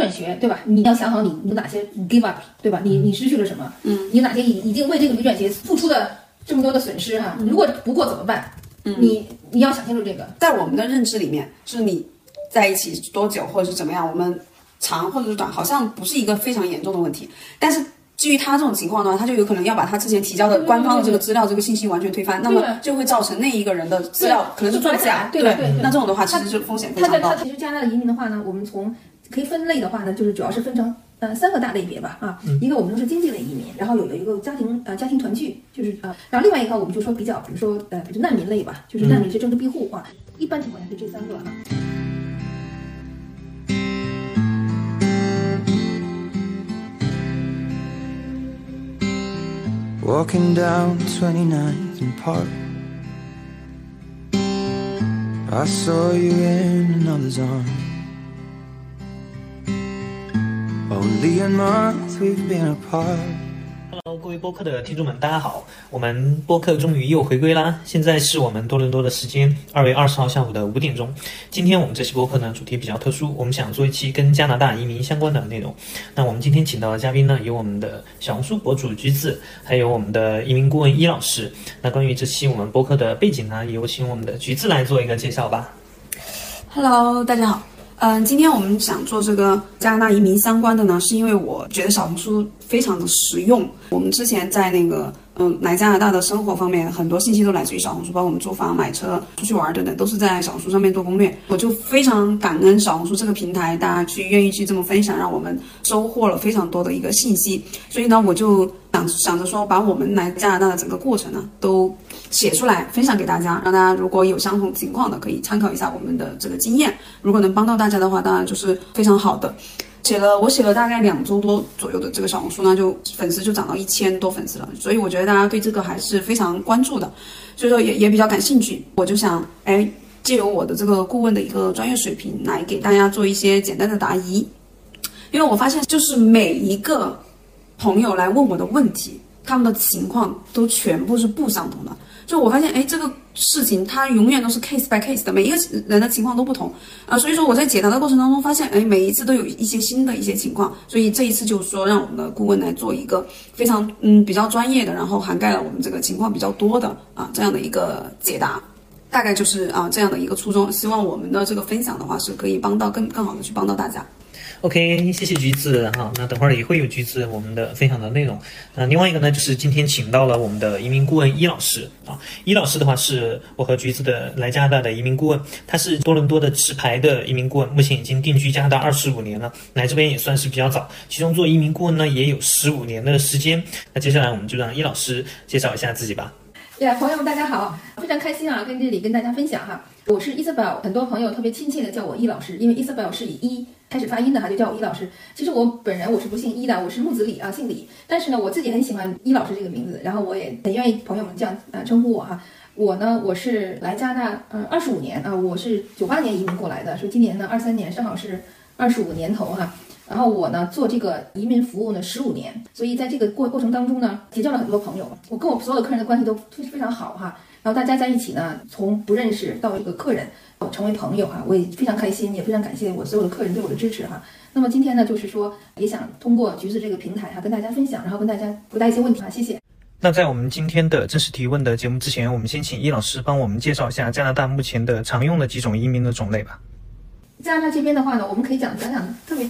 转学，对吧？你要想好你有哪些 give up，对吧？你你失去了什么？嗯，你有哪些已已经为这个旅转学付出的这么多的损失哈？如果不过怎么办？嗯你你要想清楚这个。在我们的认知里面，就是你在一起多久或者是怎么样，我们长或者是短，好像不是一个非常严重的问题。但是基于他这种情况呢，他就有可能要把他之前提交的官方的这个资料、这个信息完全推翻，那么就会造成那一个人的资料可能是作假，对对对。那这种的话，其实是风险非常高。他其实加拿大的移民的话呢，我们从可以分类的话呢，就是主要是分成。呃，三个大类别吧，啊，一个我们说是经济类移民，然后有有一个家庭呃家庭团聚，就是呃，然后另外一个我们就说比较，比如说呃，比如难民类吧，就是难民是政治庇护啊，一般情况下是这三个啊。Walking down 29th and Park I saw you in another's arms Only a month we've been apart. Hello，各位播客的听众们，大家好！我们播客终于又回归啦！现在是我们多伦多的时间，二月二十号下午的五点钟。今天我们这期播客呢，主题比较特殊，我们想做一期跟加拿大移民相关的内容。那我们今天请到的嘉宾呢，有我们的小红书博主橘子，还有我们的移民顾问伊老师。那关于这期我们播客的背景呢，有请我们的橘子来做一个介绍吧。Hello，大家好。嗯，今天我们想做这个加拿大移民相关的呢，是因为我觉得小红书非常的实用。我们之前在那个。嗯，来加拿大的生活方面，很多信息都来自于小红书，包括我们租房、买车、出去玩等等，都是在小红书上面做攻略。我就非常感恩小红书这个平台，大家去愿意去这么分享，让我们收获了非常多的一个信息。所以呢，我就想想着说，把我们来加拿大的整个过程呢，都写出来分享给大家，让大家如果有相同情况的，可以参考一下我们的这个经验。如果能帮到大家的话，当然就是非常好的。写了，我写了大概两周多左右的这个小红书呢，就粉丝就涨到一千多粉丝了，所以我觉得大家对这个还是非常关注的，所以说也也比较感兴趣。我就想，哎，借由我的这个顾问的一个专业水平来给大家做一些简单的答疑，因为我发现就是每一个朋友来问我的问题，他们的情况都全部是不相同的。就我发现，哎，这个事情它永远都是 case by case 的，每一个人的情况都不同啊，所以说我在解答的过程当中发现，哎，每一次都有一些新的一些情况，所以这一次就是说让我们的顾问来做一个非常嗯比较专业的，然后涵盖了我们这个情况比较多的啊这样的一个解答，大概就是啊这样的一个初衷，希望我们的这个分享的话是可以帮到更更好的去帮到大家。OK，谢谢橘子哈。那等会儿也会有橘子我们的分享的内容。那另外一个呢，就是今天请到了我们的移民顾问伊老师啊。伊老师的话是我和橘子的来加拿大的移民顾问，他是多伦多的持牌的移民顾问，目前已经定居加拿大二十五年了，来这边也算是比较早。其中做移民顾问呢也有十五年的时间。那接下来我们就让伊老师介绍一下自己吧。呀，朋友们大家好，非常开心啊，跟这里跟大家分享哈。我是 Isabel，很多朋友特别亲切的叫我伊老师，因为 Isabel 是以一。开始发音的哈，就叫我伊老师。其实我本人我是不姓伊的，我是木子李啊，姓李。但是呢，我自己很喜欢伊老师这个名字，然后我也很愿意朋友们这样啊称呼我哈。我呢，我是来加拿大嗯二十五年啊，我是九八年移民过来的，说今年呢二三年正好是二十五年头哈。然后我呢做这个移民服务呢十五年，所以在这个过过程当中呢，结交了很多朋友。我跟我所有的客人的关系都非非常好哈。然后大家在一起呢，从不认识到一个客人。成为朋友哈，我也非常开心，也非常感谢我所有的客人对我的支持哈。那么今天呢，就是说也想通过橘子这个平台哈，跟大家分享，然后跟大家回答一些问题啊。谢谢。那在我们今天的正式提问的节目之前，我们先请易老师帮我们介绍一下加拿大目前的常用的几种移民的种类吧。加拿大这边的话呢，我们可以讲讲讲特别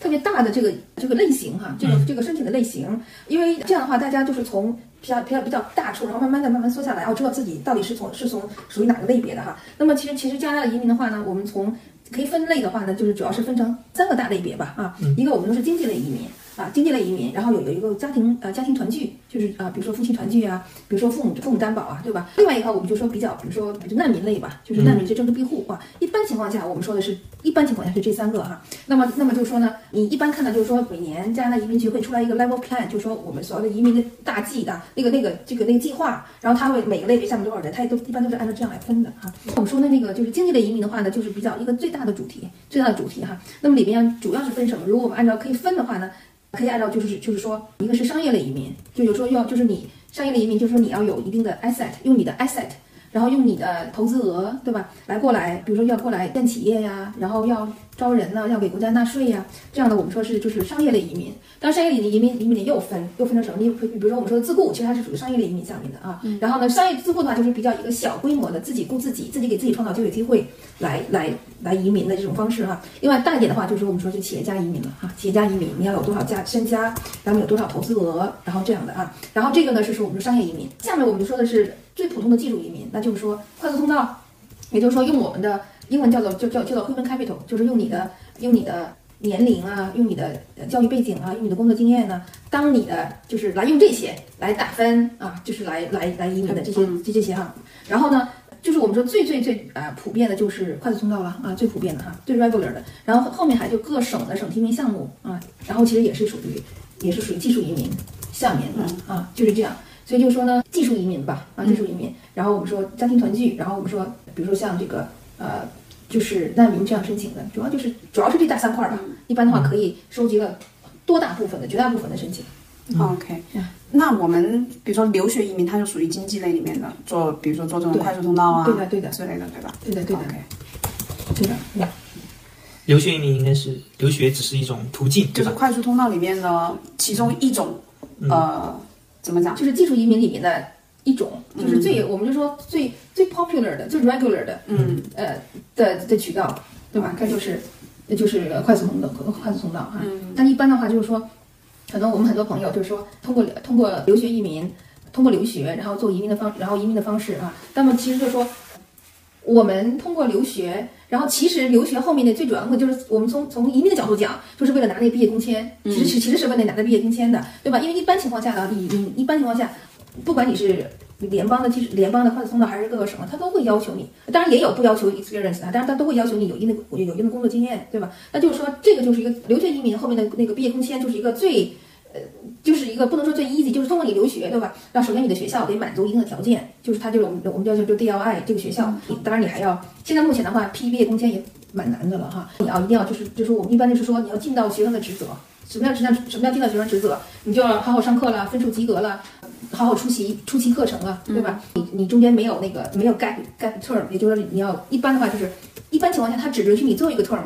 特别大的这个这个类型哈，这个这个申请的类型，因为这样的话大家就是从。比较比较比较大处，然后慢慢的慢慢缩下来，然后知道自己到底是从是从属于哪个类别的哈。那么其实其实加拿大移民的话呢，我们从可以分类的话呢，就是主要是分成三个大类别吧啊，一个我们都是经济类移民。啊，经济类移民，然后有有一个家庭呃家庭团聚，就是啊，比如说夫妻团聚啊，比如说父母父母担保啊，对吧？另外一个我们就说比较，比如说就难民类吧，就是难民是政治庇护啊。一般情况下，我们说的是一般情况下是这三个哈。那么那么就是说呢，你一般看到就是说每年加拿大移民局会出来一个 level plan，就是说我们所有的移民的大计的那个那个这个那个计划，然后他会每个类别下面多少人，他也都一般都是按照这样来分的哈。我们说的那个就是经济类移民的话呢，就是比较一个最大的主题，最大的主题哈。那么里边主要是分什么？如果我们按照可以分的话呢？可以按照就是就是说，一个是商业类移民，就有说要就是你商业类移民，就是说你要有一定的 asset，用你的 asset 然后用你的投资额，对吧，来过来，比如说要过来建企业呀，然后要招人呢，要给国家纳税呀，这样的我们说是就是商业类移民。当，商业类的移民移民又分又分成什么？你比如说我们说自雇，其实它是属于商业类移民下面的啊。然后呢，商业自雇的话就是比较一个小规模的，自己雇自己，自己给自己创造就业机会来来来移民的这种方式哈。另外大一点的话，就是我们说就企业家移民了哈，企业家移民你要有多少家身家，然后有多少投资额，然后这样的啊。然后这个呢是说我们说商业移民，下面我们就说的是最普通的技术移民，那就是说快速通道，也就是说用我们的英文叫做就叫叫做 human capital，就是用你的用你的。年龄啊，用你的教育背景啊，用你的工作经验呢，当你的就是来用这些来打分啊，就是来来来移民的这些这这些哈。然后呢，就是我们说最最最呃普遍的就是快速通道了啊，最普遍的哈，最 regular 的。然后后面还就各省的省提名项目啊，然后其实也是属于也是属于技术移民下面的啊，就是这样。所以就说呢，技术移民吧啊，技术移民。然后我们说家庭团聚，然后我们说比如说像这个呃。就是难民这样申请的，主要就是主要是这大三块吧。一般的话可以收集了多大部分的，绝大部分的申请。OK，那我们比如说留学移民，它就属于经济类里面的，做比如说做这种快速通道啊，对的对的之类的，对吧？对的对的。OK，对的。留学移民应该是留学只是一种途径，就是快速通道里面的其中一种，呃，怎么讲？就是技术移民里面的。一种就是最，我们就说最最 popular 的，最 regular 的，嗯，呃的的渠道，对吧？它就是，就是快速通道，快速通道哈。但一般的话，就是说，可能我们很多朋友就是说，通过通过留学移民，通过留学，然后做移民的方，然后移民的方式啊。那么其实就是说，我们通过留学，然后其实留学后面的最主要的就是我们从从移民的角度讲，就是为了拿那个毕业工签，其实是其实是为了拿那毕业工签的，对吧？因为一般情况下呢，你你一般情况下。不管你是联邦的，其实联邦的快速通道还是各个省，他都会要求你。当然也有不要求 experience 的，但是他都会要求你有一定的有一定的工作经验，对吧？那就是说，这个就是一个留学移民后面的那个毕业工签，就是一个最，呃，就是一个不能说最 easy，就是通过你留学，对吧？那首先你的学校得满足一定的条件，就是它就是我们我们叫叫就 DLI 这个学校。当然你还要，现在目前的话批毕业工签也蛮难的了哈。你要一定要就是就是我们一般就是说你要尽到学生的职责。什么叫职责？什么叫尽到学生职责？你就要好好上课了，分数及格了，好好出席出席课程了，对吧？你你中间没有那个没有 gap gap term，也就是说你要一般的话就是一般情况下他只允许你最后一个 term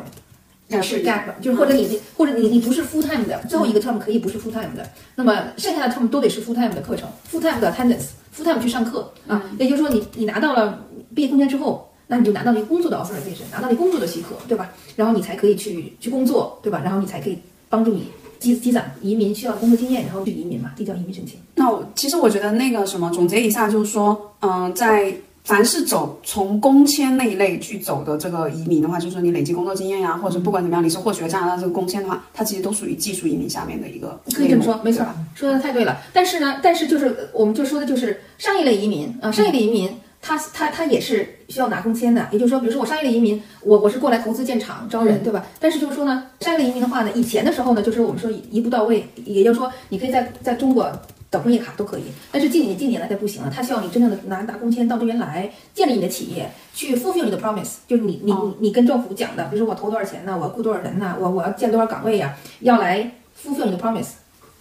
是 gap，就是或者你或者你你不是 full time 的最后一个 term 可以不是 full time 的，那么剩下的 term 都得是 full time 的课程，full time 的 attendance，full time 去上课啊。也就是说你你拿到了毕业空间之后，那你就拿到你工作的 authorization，拿到你工作的许可，对吧？然后你才可以去去工作，对吧？然后你才可以。帮助你积积攒移民需要的工作经验，然后去移民嘛，递交移民申请。那我其实我觉得那个什么总结一下，就是说，嗯，在凡是走从工签那一类去走的这个移民的话，就是说你累积工作经验呀，或者不管怎么样，你是获取了加拿大这个工签的话，它其实都属于技术移民下面的一个。可以这么说，没错，说的太对了。但是呢，但是就是我们就说的就是商业类移民啊，商业类移民。他他他也是需要拿工签的，也就是说，比如说我商业类移民，我我是过来投资建厂招人，对吧？但是就是说呢，商业类移民的话呢，以前的时候呢，就是我们说一步到位，也就是说，你可以在在中国等工业卡都可以。但是近年近年来它不行了，它需要你真正的拿拿工签到这边来建立你的企业，去 fulfill 你的 promise，就是你你你你跟政府讲的，比如说我投多少钱呢？我要雇多少人呢？我我要建多少岗位呀？要来 fulfill 你的 promise，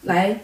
来。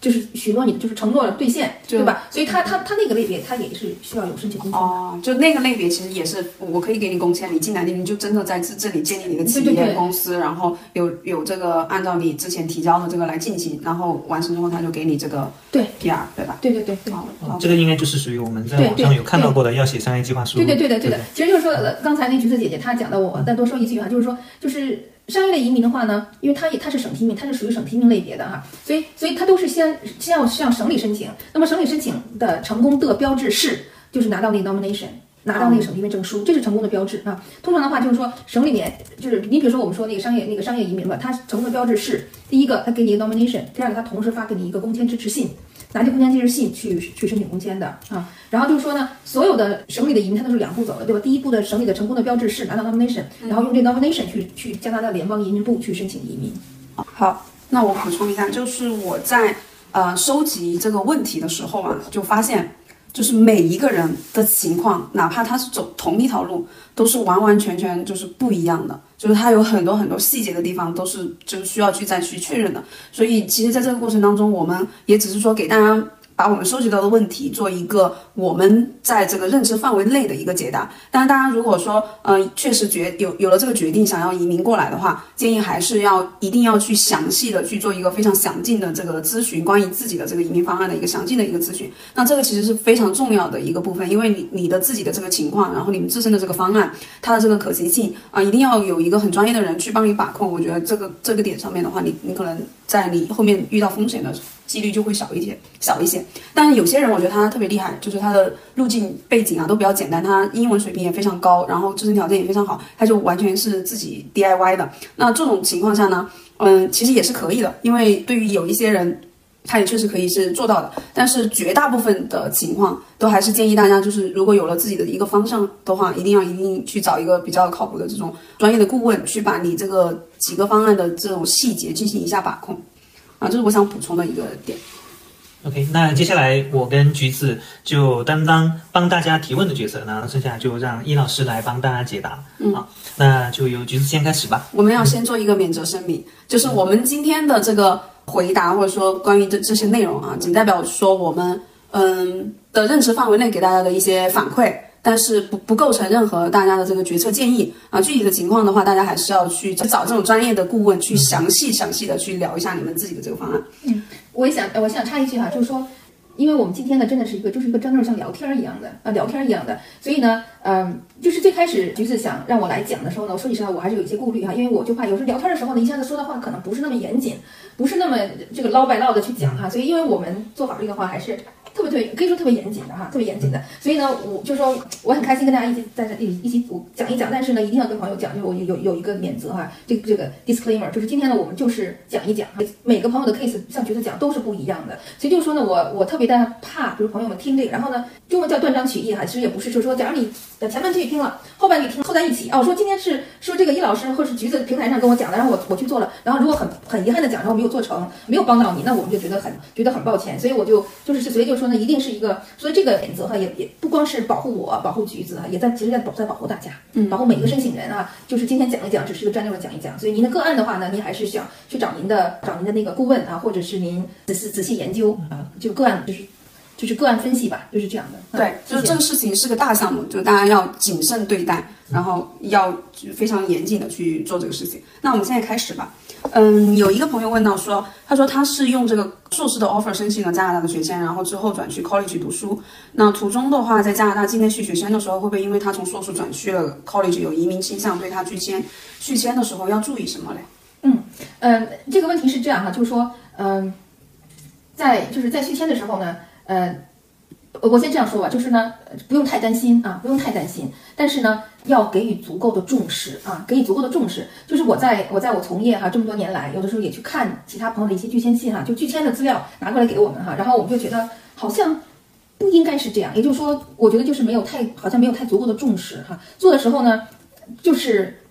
就是许诺你的，就是承诺兑现，对吧？所以他他他那个类别，他也是需要有申请工签哦，就那个类别其实也是，我可以给你工签，你进来你就真的在这这里建立你的企业公司，然后有有这个按照你之前提交的这个来进行，然后完成之后他就给你这个对 PR 对吧？对对对对，这个应该就是属于我们在网上有看到过的要写商业计划书。对对对的对的，其实就是说刚才那橘子姐姐她讲的，我再多说一句啊，就是说就是。商业类移民的话呢，因为它也它是省提名，它是属于省提名类别的哈，所以所以它都是先先要向省里申请。那么省里申请的成功的标志是，就是拿到那个 nomination，拿到那个省提名证书，这是成功的标志啊。通常的话就是说省里面就是你比如说我们说那个商业那个商业移民吧，它成功的标志是第一个，他给你一个 nomination，第二个他同时发给你一个工签支持信。拿这工签支持信去去申请工签的啊，然后就是说呢，所有的省里的移民它都是两步走的，对吧？第一步的省里的成功的标志是拿到 nomination，然后用这 nomination 去去加拿大联邦移民部去申请移民。好，那我补充一下，就是我在呃收集这个问题的时候啊，就发现。就是每一个人的情况，哪怕他是走同一条路，都是完完全全就是不一样的。就是他有很多很多细节的地方，都是就是需要去再去确认的。所以其实，在这个过程当中，我们也只是说给大家把我们收集到的问题做一个我们在这个认知范围内的一个解答。当然，大家如果说呃确实决有有了这个决定想要移民过来的话，建议还是要一定要去详细的去做一个非常详尽的这个咨询，关于自己的这个移民方案的一个详尽的一个咨询。那这个其实是非常重要的一个部分，因为你你的自己的这个情况，然后你们自身的这个方案，它的这个可行性啊，一定要有一个很专业的人去帮你把控。我觉得这个这个点上面的话，你你可能在你后面遇到风险的。几率就会少一些，少一些。但有些人，我觉得他特别厉害，就是他的路径背景啊都比较简单，他英文水平也非常高，然后自身条件也非常好，他就完全是自己 DIY 的。那这种情况下呢，嗯，其实也是可以的，因为对于有一些人，他也确实可以是做到的。但是绝大部分的情况，都还是建议大家，就是如果有了自己的一个方向的话，一定要一定去找一个比较靠谱的这种专业的顾问，去把你这个几个方案的这种细节进行一下把控。啊，这是我想补充的一个点。OK，那接下来我跟橘子就担当帮大家提问的角色，然后剩下就让易老师来帮大家解答。嗯，好，那就由橘子先开始吧。我们要先做一个免责声明，就是我们今天的这个回答或者说关于这这些内容啊，仅代表说我们嗯的认知范围内给大家的一些反馈。但是不不构成任何大家的这个决策建议啊，具体的情况的话，大家还是要去找这种专业的顾问去详细详细的去聊一下你们自己的这个方案。嗯，我也想我想插一句哈，就是说，因为我们今天呢真的是一个就是一个真正像聊天一样的啊聊天一样的，所以呢，嗯，就是最开始橘子想让我来讲的时候呢，我说句实话，我还是有一些顾虑哈，因为我就怕有时候聊天的时候呢，一下子说的话可能不是那么严谨，不是那么这个唠白唠的去讲哈，所以因为我们做法律的话还是。特别特别可以说特别严谨的哈，特别严谨的。所以呢，我就说我很开心跟大家一起在这里一起我讲一讲。但是呢，一定要跟朋友讲，就我有有一个免责哈，这个这个 disclaimer，就是今天呢，我们就是讲一讲哈每个朋友的 case，像角色讲都是不一样的。所以就是说呢，我我特别的怕，比如朋友们听这个，然后呢，中文叫断章取义哈，其实也不是，就是说，假如你前半句听了，后半句听凑在一起啊，我说今天是说这个易老师或是橘子平台上跟我讲的，然后我我去做了，然后如果很很遗憾的讲，然后没有做成，没有帮到你，那我们就觉得很觉得很抱歉。所以我就就是所以就说呢，一定是一个。所以这个原则哈，也也不光是保护我、保护橘子哈，也在其实在保在保护大家，嗯，保护每一个申请人啊。就是今天讲一讲，只是一个专业的讲一讲。所以您的个案的话呢，您还是想去找您的找您的那个顾问啊，或者是您仔细仔细研究啊，就个案就是就是个案分析吧，就是这样的。对，就是这个事情是个大项目，就大家要谨慎对待，然后要非常严谨的去做这个事情。那我们现在开始吧。嗯，有一个朋友问到说，他说他是用这个硕士的 offer 申请了加拿大的学签，然后之后转去 college 读书。那途中的话，在加拿大境内续学签的时候，会不会因为他从硕士转去了 college 有移民倾向，对他拒签续签的时候要注意什么嘞？嗯嗯，这个问题是这样哈，就是说，嗯，在就是在续签的时候呢，呃。我先这样说吧，就是呢，不用太担心啊，不用太担心。但是呢，要给予足够的重视啊，给予足够的重视。就是我在我在我从业哈这么多年来，有的时候也去看其他朋友的一些拒签信哈，就拒签的资料拿过来给我们哈，然后我们就觉得好像不应该是这样。也就是说，我觉得就是没有太好像没有太足够的重视哈。做的时候呢，就是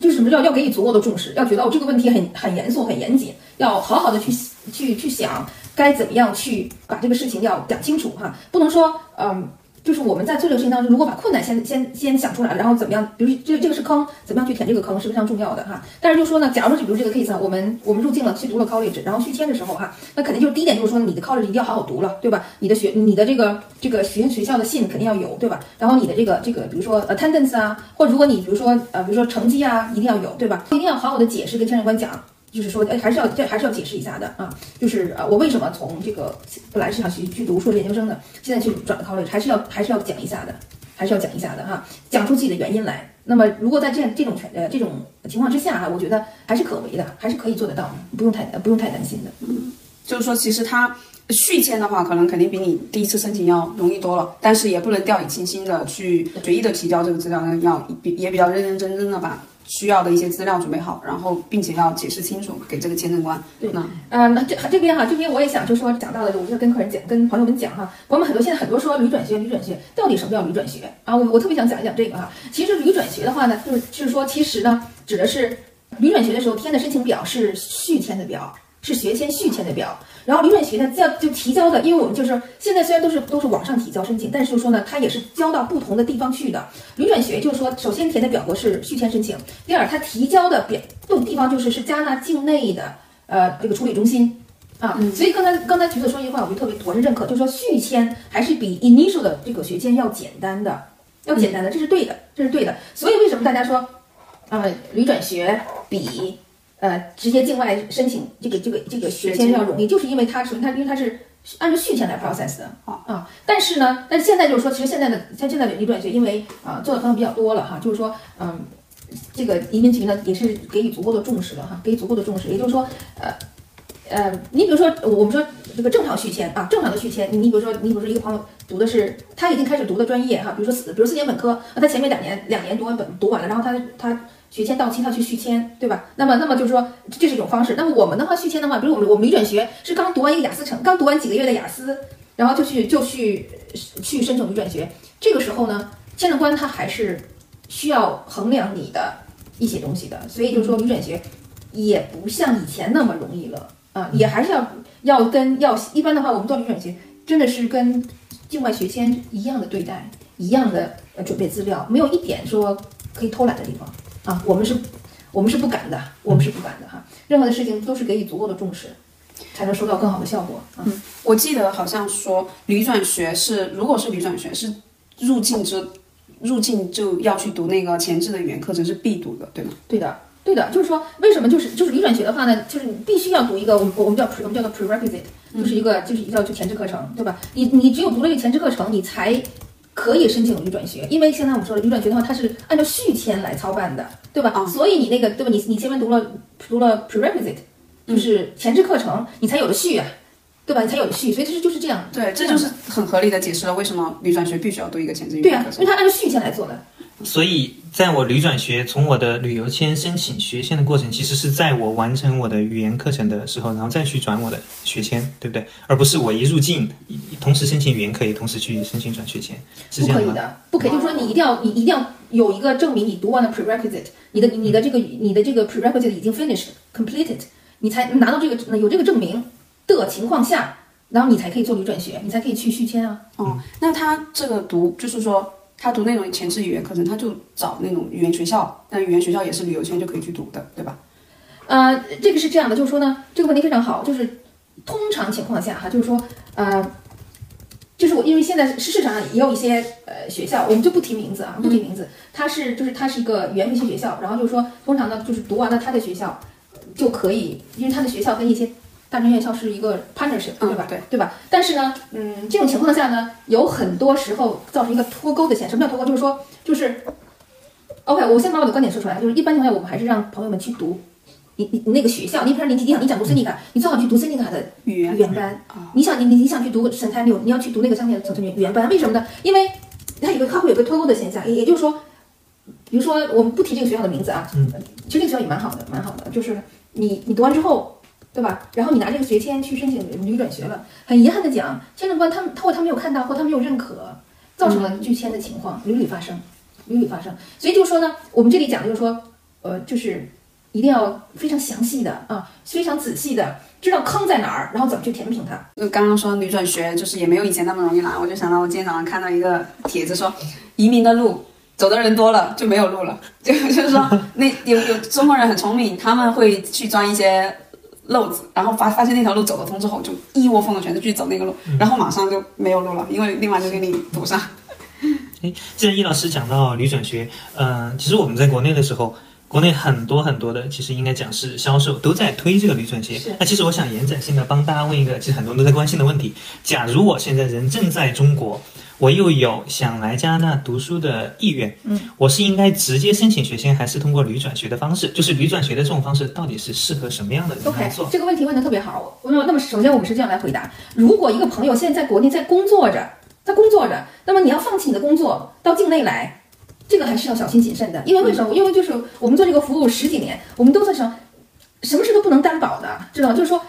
就是什么叫要给予足够的重视，要觉得我这个问题很很严肃很严谨，要好好的去去去想。该怎么样去把这个事情要讲清楚哈？不能说，嗯，就是我们在做这个事情当中，如果把困难先先先想出来了，然后怎么样？比如这这个是坑，怎么样去填这个坑是非常重要的哈。但是就说呢，假如说就比如这个 case 啊，我们我们入境了，去读了 college，然后续签的时候哈，那肯定就是第一点就是说你的 college 一定要好好读了，对吧？你的学你的这个这个学学校的信肯定要有，对吧？然后你的这个这个比如说 attendance 啊，或者如果你比如说呃比如说成绩啊，一定要有，对吧？一定要好好的解释跟签证官讲。就是说，哎，还是要这还是要解释一下的啊。就是呃，我为什么从这个本来是想去去读硕士研究生的，现在去转 college，还是要还是要讲一下的，还是要讲一下的哈，讲出自己的原因来。那么，如果在这样这种全呃这种情况之下哈，我觉得还是可为的，还是可以做得到，不用太不用太担心的。嗯，就是说，其实他续签的话，可能肯定比你第一次申请要容易多了，但是也不能掉以轻心的去随意的提交这个资料，要比也比较认认真真的把。需要的一些资料准备好，然后并且要解释清楚给这个签证官。对，那嗯，这这边哈，这边我也想就说讲到了，我就跟客人讲，跟朋友们讲哈，我们很多现在很多说旅转学，旅转学到底什么叫旅转学啊？我我特别想讲一讲这个哈。其实旅转学的话呢，就是就是说，其实呢，指的是旅转学的时候填的申请表是续签的表。是学签续签的表，然后旅转学呢，要就提交的，因为我们就是现在虽然都是都是网上提交申请，但是就说呢，它也是交到不同的地方去的。旅转学就是说，首先填的表格是续签申请，第二，它提交的表地方就是是加拿大境内的呃这个处理中心，啊。所以刚才刚才橘子说一句话，我就特别我是认可，就是说续签还是比 initial 的这个学签要简单的，要简单的，这是对的，这是对的。所以为什么大家说，呃，旅转学比呃直接境外申请这个这个这个学签要容易，就是因为它是它因为它是按照续签来 process 的啊啊。但是呢，但是现在就是说，其实现在的像现在的旅转学，因为啊做的方向比较多了哈，就是说嗯。这个移民局呢也是给予足够的重视了哈，给予足够的重视。也就是说，呃，呃，你比如说我们说这个正常续签啊，正常的续签，你你比如说你比如说一个朋友读的是他已经开始读的专业哈，比如说四比如四年本科，那他前面两年两年读完本读完了，然后他他学签到期他去续签，对吧？那么那么就是说这是一种方式。那么我们的话续签的话，比如我们我们旅转学是刚读完一个雅思成，刚读完几个月的雅思，然后就去就去去申请旅转学，这个时候呢，签证官他还是。需要衡量你的一些东西的，所以就是说旅转学也不像以前那么容易了啊，也还是要要跟要一般的话，我们做旅转学真的是跟境外学签一样的对待，一样的呃准备资料，没有一点说可以偷懒的地方啊。我们是，我们是不敢的，我们是不敢的哈。任何的事情都是给予足够的重视，才能收到更好的效果啊。我记得好像说旅转学是，如果是旅转学是入境之。入境就要去读那个前置的语言课程是必读的，对吗？对的，对的，就是说为什么就是就是旅转学的话呢，就是你必须要读一个我们我们叫我们叫做 prerequisite，就是一个就是叫就前置课程，对吧？你你只有读了一个前置课程，你才可以申请旅转学，因为现在我们说了旅转学的话，它是按照续签来操办的，对吧？所以你那个对吧？你你前面读了读了 prerequisite，就是前置课程，你才有的续啊。对吧？你才有序，所以其实就是这样。对，这就是很合理的解释了为什么旅转学必须要读一个前置对啊，因为它按照续签来做的。所以，在我旅转学从我的旅游签申请学签的过程，其实是在我完成我的语言课程的时候，然后再去转我的学签，对不对？而不是我一入境，同时申请语言课，也同时去申请转学签，是这样吗？不可以的，不可以。就是说，你一定要，你一定要有一个证明，你读完了 prerequisite，你的你的这个你的这个 prerequisite 已经 finished completed，你才拿到这个有这个证明。的情况下，然后你才可以做旅转学，你才可以去续签啊。哦，那他这个读就是说，他读那种前置语言课程，他就找那种语言学校，那语言学校也是旅游签就可以去读的，对吧？呃，这个是这样的，就是说呢，这个问题非常好，就是通常情况下哈，就是说，呃，就是我因为现在市场上也有一些呃学校，我们就不提名字啊，不提名字，它是就是它是一个语言培训学校，然后就是说，通常呢就是读完了他的学校就可以，因为他的学校跟一些。大专院校是一个 partnership，对吧？对，对吧？但是呢，嗯，这种情况下呢，有很多时候造成一个脱钩的现象。什么叫脱钩？就是说，就是，OK，我先把我的观点说出来。就是一般情况下，我们还是让朋友们去读你你你那个学校。你比如说，你你想你想读 Seneca，你最好去读 Cinica 的语言语言班。你想你你你想去读 Centennial，你要去读那个商业层层语言班。为什么呢？因为它有个它会有个脱钩的现象。也也就是说，比如说我们不提这个学校的名字啊，嗯，其实这个学校也蛮好的，蛮好的。就是你你读完之后。对吧？然后你拿这个学签去申请旅转学了，很遗憾的讲，签证官他们他或他没有看到，或他没有认可，造成了拒签的情况屡屡发生，屡屡发生。所以就是说呢，我们这里讲的就是说，呃，就是一定要非常详细的啊，非常仔细的知道坑在哪儿，然后怎么去填平它。就刚刚说旅转学就是也没有以前那么容易来，我就想到我今天早上看到一个帖子说，移民的路走的人多了就没有路了，就就是说那有有中国人很聪明，他们会去钻一些。漏子，然后发发现那条路走得通之后，就一窝蜂的全是去走那个路，然后马上就没有路了，因为另外就给你堵上。哎，既然易老师讲到旅转学，嗯，其实我们在国内的时候，国内很多很多的，其实应该讲是销售都在推这个旅转学。那其实我想延展性的帮大家问一个，其实很多人都在关心的问题：假如我现在人正在中国。我又有想来加拿大读书的意愿，嗯，我是应该直接申请学签，还是通过旅转学的方式？就是旅转学的这种方式，到底是适合什么样的人来做？这个问题问的特别好。那么，那么首先我们是这样来回答：如果一个朋友现在在国内在工作着，在工作着，那么你要放弃你的工作到境内来，这个还是要小心谨慎的。因为为什么？因为就是我们做这个服务十几年，我们都在想，什么事都不能担保的，知道吗？就是说。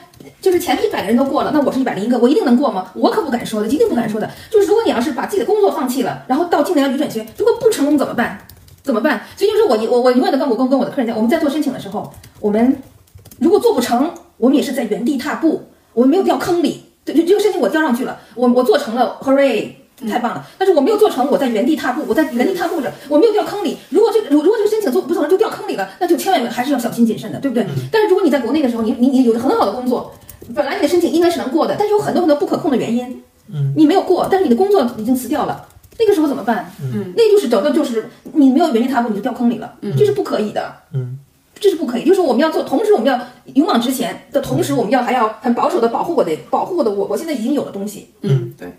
就是前面一百个人都过了，那我是一百零一个，我一定能过吗？我可不敢说的，一定不敢说的。就是如果你要是把自己的工作放弃了，然后到今年要旅转学，如果不成功怎么办？怎么办？所以就是我我我永远的跟我跟跟我的客人讲，我们在做申请的时候，我们如果做不成，我们也是在原地踏步，我们没有掉坑里。对，这个申请我交上去了，我我做成了，hooray！太棒了，但是我没有做成，我在原地踏步，我在原地踏步着，我没有掉坑里。如果这如如果这个申请做不成就掉坑里了，那就千万还是要小心谨慎的，对不对？但是如果你在国内的时候，你你你有着很好的工作，本来你的申请应该是能过的，但是有很多很多不可控的原因，嗯，你没有过，但是你的工作已经辞掉了，那个时候怎么办？嗯，那就是整个就是你没有原地踏步，你就掉坑里了，这是不可以的。嗯，这是不可以，就是说我们要做，同时我们要勇往直前的同时，我们要还要很保守的保护我的保护我的我我现在已经有的东西。嗯，对，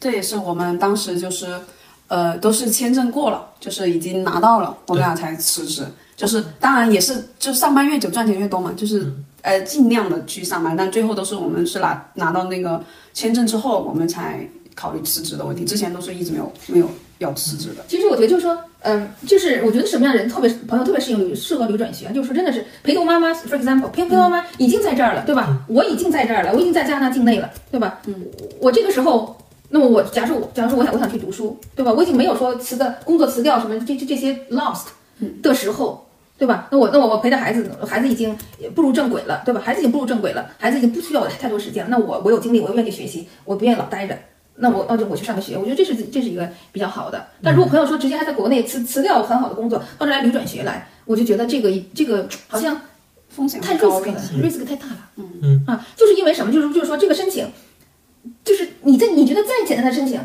这也是我们当时就是，呃，都是签证过了，就是已经拿到了，我们俩才辞职。就是当然也是，就上班越久赚钱越多嘛，就是、呃尽量的去上班，但最后都是我们是拿拿到那个签证之后，我们才考虑辞职的问题，之前都是一直没有没有要辞职的。其实我觉得就是说，嗯，就是我觉得什么样的人特别朋友特别适应流适合流转学，就是说真的是陪读妈妈，for example，陪陪读妈妈已经在这儿了，对吧？我已经在这儿了，我已经在加拿大境内了，对吧？嗯，我这个时候。那么我假设我假如说我想我想去读书，对吧？我已经没有说辞的工作辞掉什么这这这些 lost 的时候，对吧？那我那我我陪着孩子，孩子已经步入正轨了，对吧？孩子已经步入正轨了，孩子已经不需要我太多时间了。那我我有精力，我又愿意学习，我不愿意老待着。那我那就我去上个学，我觉得这是这是一个比较好的。但如果朋友说直接还在国内辞辞掉很好的工作，到这来旅转学来，我就觉得这个这个好像风险太高 risk 了了，risk 太大了。嗯嗯啊，就是因为什么？就是就是说这个申请，就是你在你觉得再简单的申请，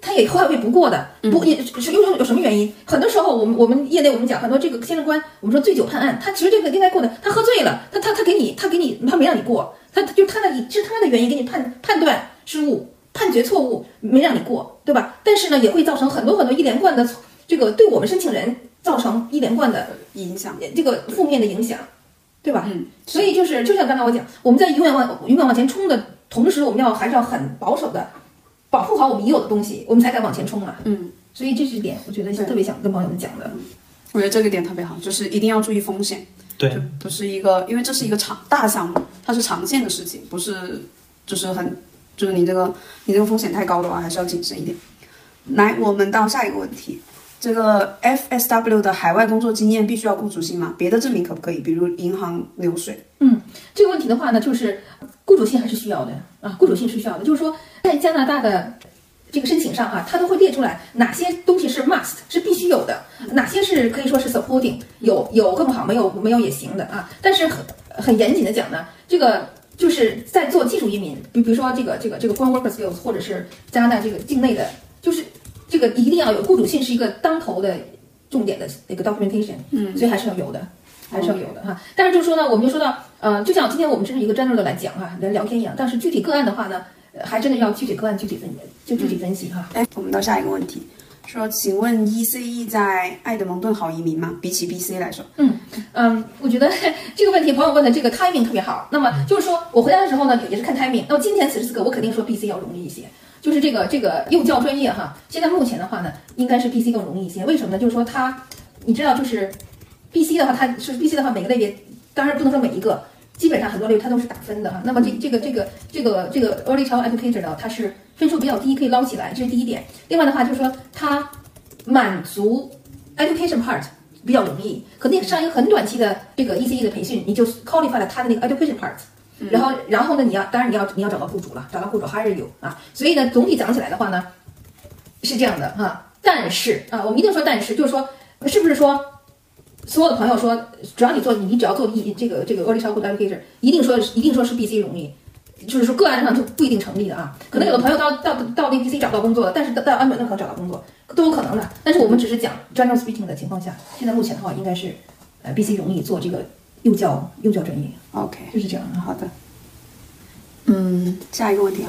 他也会会不过的。不也是有有有什么原因？很多时候我们我们业内我们讲很多这个签证官，我们说醉酒判案，他其实这个应该过的，他喝醉了，他他他给你他给你他没让你过，他就他的是他的原因给你判判断失误。判决错误没让你过，对吧？但是呢，也会造成很多很多一连贯的这个对我们申请人造成一连贯的影响。这个负面的影响，对吧？嗯，所以就是就像刚才我讲，我们在永远往永远往前冲的同时，我们要还是要很保守的保护好我们已有的东西，我们才敢往前冲啊。嗯，所以这是一点，我觉得是特别想跟朋友们讲的。我觉得这个点特别好，就是一定要注意风险。对就，不是一个，因为这是一个长大项目，它是长线的事情，不是就是很就是你这个你这个风险太高的话，还是要谨慎一点。来，我们到下一个问题，这个 FSW 的海外工作经验必须要雇主信吗？别的证明可不可以？比如银行流水。嗯，这个问题的话呢，就是雇主信还是需要的啊，雇主信是需要的。就是说，在加拿大的这个申请上哈、它都会列出来哪些东西是 must 是必须有的，哪些是可以说是 supporting 有有更好，没有没有也行的啊。但是很很严谨的讲呢，这个就是在做技术移民，比比如说这个这个这个 worker skills，或者是加拿大这个境内的，就是这个一定要有雇主信是一个当头的重点的一个 documentation，嗯，所以还是要有的。还是要有的哈，但是就是说呢，我们就说到，呃，就像今天我们这是一个 general 的来讲哈，来聊天一样，但是具体个案的话呢，呃还真的要具体个案具体分就具体分析哈。哎，我们到下一个问题，说，请问 ECE 在爱德蒙顿好移民吗？比起 BC 来说，嗯嗯，我觉得 这个问题朋友问的这个 timing 特别好。那么就是说我回答的时候呢，也是看 timing。那么今天此时此刻，我肯定说 BC 要容易一些。就是这个这个幼教专业哈，现在目前的话呢，应该是 BC 更容易一些。为什么呢？就是说它，你知道，就是 BC 的话，它是 BC 的话，每个类别当然不能说每一个，基本上很多类别它都是打分的哈。那么这这个这个这个这个 early child educator 呢，它是分数比较低，可以捞起来，这是第一点。另外的话就是说它满足 education part 比较容易，可能你上一个很短期的这个 ECE 的培训，你就 qualify 了它的那个 education part。然后，然后呢？你要，当然你要，你要找到雇主了，找到雇主 hire you 啊。所以呢，总体讲起来的话呢，是这样的哈。但是啊，我们一定说但是，就是说，是不是说所有的朋友说，只要你做，你只要做一这个这个 early childhood education，一定说一定说是 BC 容易，就是说个案上就不一定成立的啊。可能有的朋友到到到那 BC 找不到工作了，但是到到安本顿可能找到工作都有可能的。但是我们只是讲 general speaking 的情况下，现在目前的话应该是呃 BC 容易做这个幼教幼教专业，OK，就是这样。好的。嗯，下一个问题，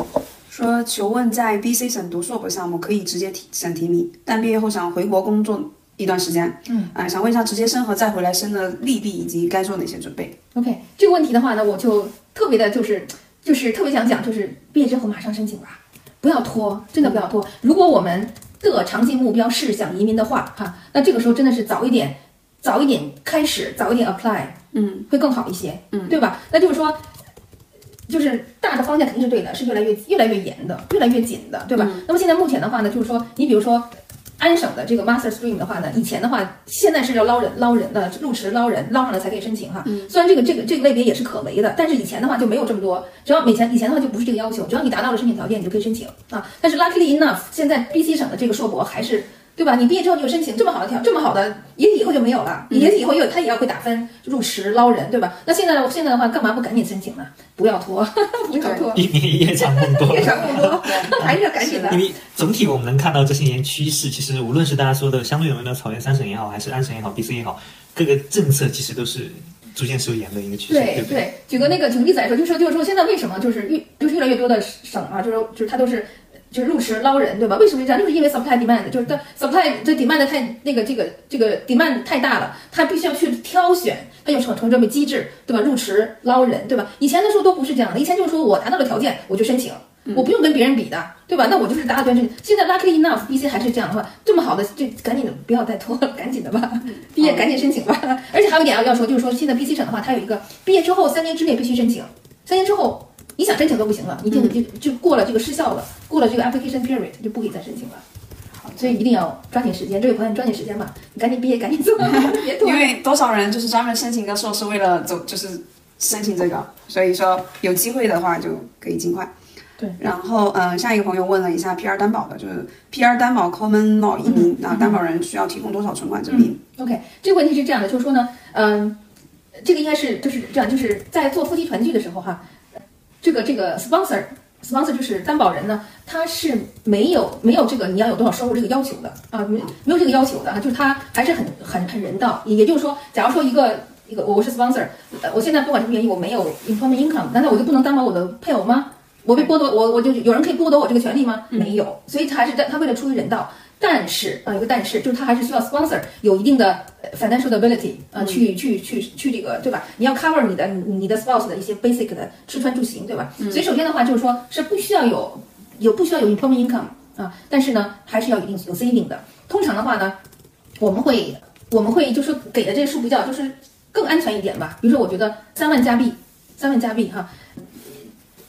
说求问在 BC 省读硕博项目可以直接提省提名，但毕业后想回国工作一段时间，嗯，啊、想问一下直接生和再回来生的利弊以及该做哪些准备？OK，这个问题的话呢，我就特别的，就是就是特别想讲，就是毕业之后马上申请吧，不要拖，真的不要拖。如果我们的长期目标是想移民的话，哈，那这个时候真的是早一点，早一点开始，早一点 apply，嗯，会更好一些，嗯，对吧？那就是说。就是大的方向肯定是对的，是越来越越来越严的，越来越紧的，对吧？那么现在目前的话呢，就是说，你比如说安省的这个 Master Stream 的话呢，以前的话，现在是要捞人捞人的，入池捞人，捞上来才可以申请哈。虽然这个这个这个类别也是可为的，但是以前的话就没有这么多，只要以前以前的话就不是这个要求，只要你达到了申请条件，你就可以申请啊。但是 luckily enough，现在 BC 省的这个硕博还是对吧？你毕业之后你有申请这么好的条，这么好的，也许以后就没有了，也许以后有他也要会打分入池捞人，对吧？那现在现在的话，干嘛不赶紧申请呢？不要拖，不要拖，避免夜长梦多。夜长梦多，还是要赶紧的。因为总体我们能看到这些年趋势，其实无论是大家说的相对容易的草原三省也好，还是安省也好，BC 也好，各个政策其实都是。逐渐收严的一个趋势，对对。举个那个举个例子来说，就是就是说现在为什么就是越就是越来越多的省啊，就是就是它都是就是入池捞人，对吧？为什么这样？就是因为 supply demand，就是它 supply 这 demand 太那个这个这个 demand 太大了，它必须要去挑选，它有成成这么机制，对吧？入池捞人，对吧？以前的时候都不是这样的，以前就是说我达到了条件我就申请。我不用跟别人比的，对吧？那我就是达到标准。现在 lucky enough，BC 还是这样的话，这么好的就赶紧的，不要再拖了，赶紧的吧，毕业赶紧申请吧。而且还有一点要要说，就是说现在 BC 省的话，它有一个毕业之后三年之内必须申请，三年之后你想申请都不行了，你就就就过了这个失效了，过了这个 application period 就不可以再申请了。好，所以一定要抓紧时间，这位朋友你抓紧时间吧，你赶紧毕业赶紧做，别拖。因为多少人就是专门申请个硕士为了走，就是申请这个，所以说有机会的话就可以尽快。对，然后嗯，下一个朋友问了一下 PR 担保的，就是 PR 担保 Common Law 移民，那担保人需要提供多少存款证明？OK，这个问题是这样的，就是说呢，嗯，这个应该是就是这样，就是在做夫妻团聚的时候哈，这个这个 sponsor sponsor 就是担保人呢，他是没有没有这个你要有多少收入这个要求的啊，没没有这个要求的啊，就是他还是很很很人道，也就是说，假如说一个一个我是 sponsor，呃，我现在不管什么原因我没有 employment income，难道我就不能担保我的配偶吗？我被剥夺，我我就有人可以剥夺我这个权利吗？没有，所以他还是他为了出于人道，但是啊有个但是，就是他还是需要 sponsor 有一定的 financial ability 啊，去去去去这个对吧？你要 cover 你的你的 spouse 的一些 basic 的吃穿住行对吧？所以首先的话就是说是不需要有有不需要有 employment income 啊，但是呢还是要有一定有 saving 的。通常的话呢，我们会我们会就是给的这个数比较就是更安全一点吧。比如说我觉得三万加币，三万加币哈。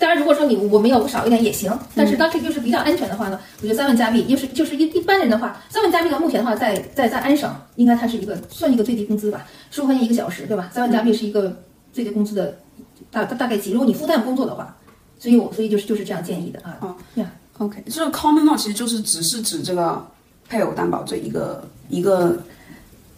当然，如果说你我没有少一点也行，但是当这就是比较安全的话呢，我觉得三万加币，就是就是一一般人的话，三万加币的，目前的话，在在在安省应该它是一个算一个最低工资吧，十五块钱一个小时，对吧？三万加币是一个最低工资的大大概几？如果你 full time 工作的话，所以我所以就是就是这样建议的啊。哦，呀，OK，这个 common law 其实就是只是指这个配偶担保这一个一个。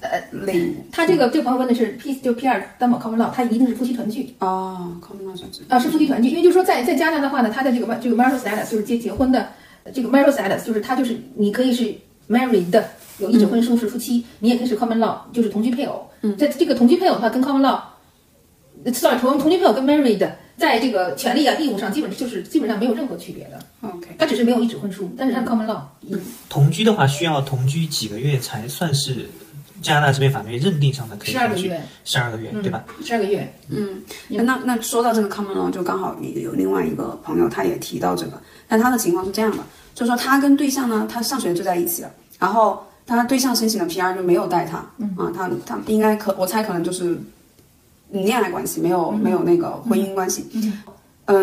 呃，类他这个这个朋友问的是 P 就 P 二担保 common law，他一定是夫妻团聚哦，common law 是啊，是夫妻团聚，因为就是说在在加拿大的话呢，他的这个这个 marital status 就是结结婚的这个 marital status，就是他就是你可以是 married 有一纸婚书是夫妻，你也可以是 common law 就是同居配偶。嗯，在这个同居配偶的话，跟 common law，sorry 同同居配偶跟 married 在这个权利啊义务上基本就是基本上没有任何区别的。OK，他只是没有一纸婚书，但是他 common law。嗯，同居的话需要同居几个月才算是？加拿大这边法律认定上的可以十二个月，十二个月，对吧？十二个月，嗯，那那说到这个 common law，就刚好有另外一个朋友，他也提到这个，但他的情况是这样的，就是说他跟对象呢，他上学就在一起了，然后他对象申请的 PR 就没有带他，嗯。啊，他他应该可我猜可能就是恋爱关系，没有没有那个婚姻关系，嗯，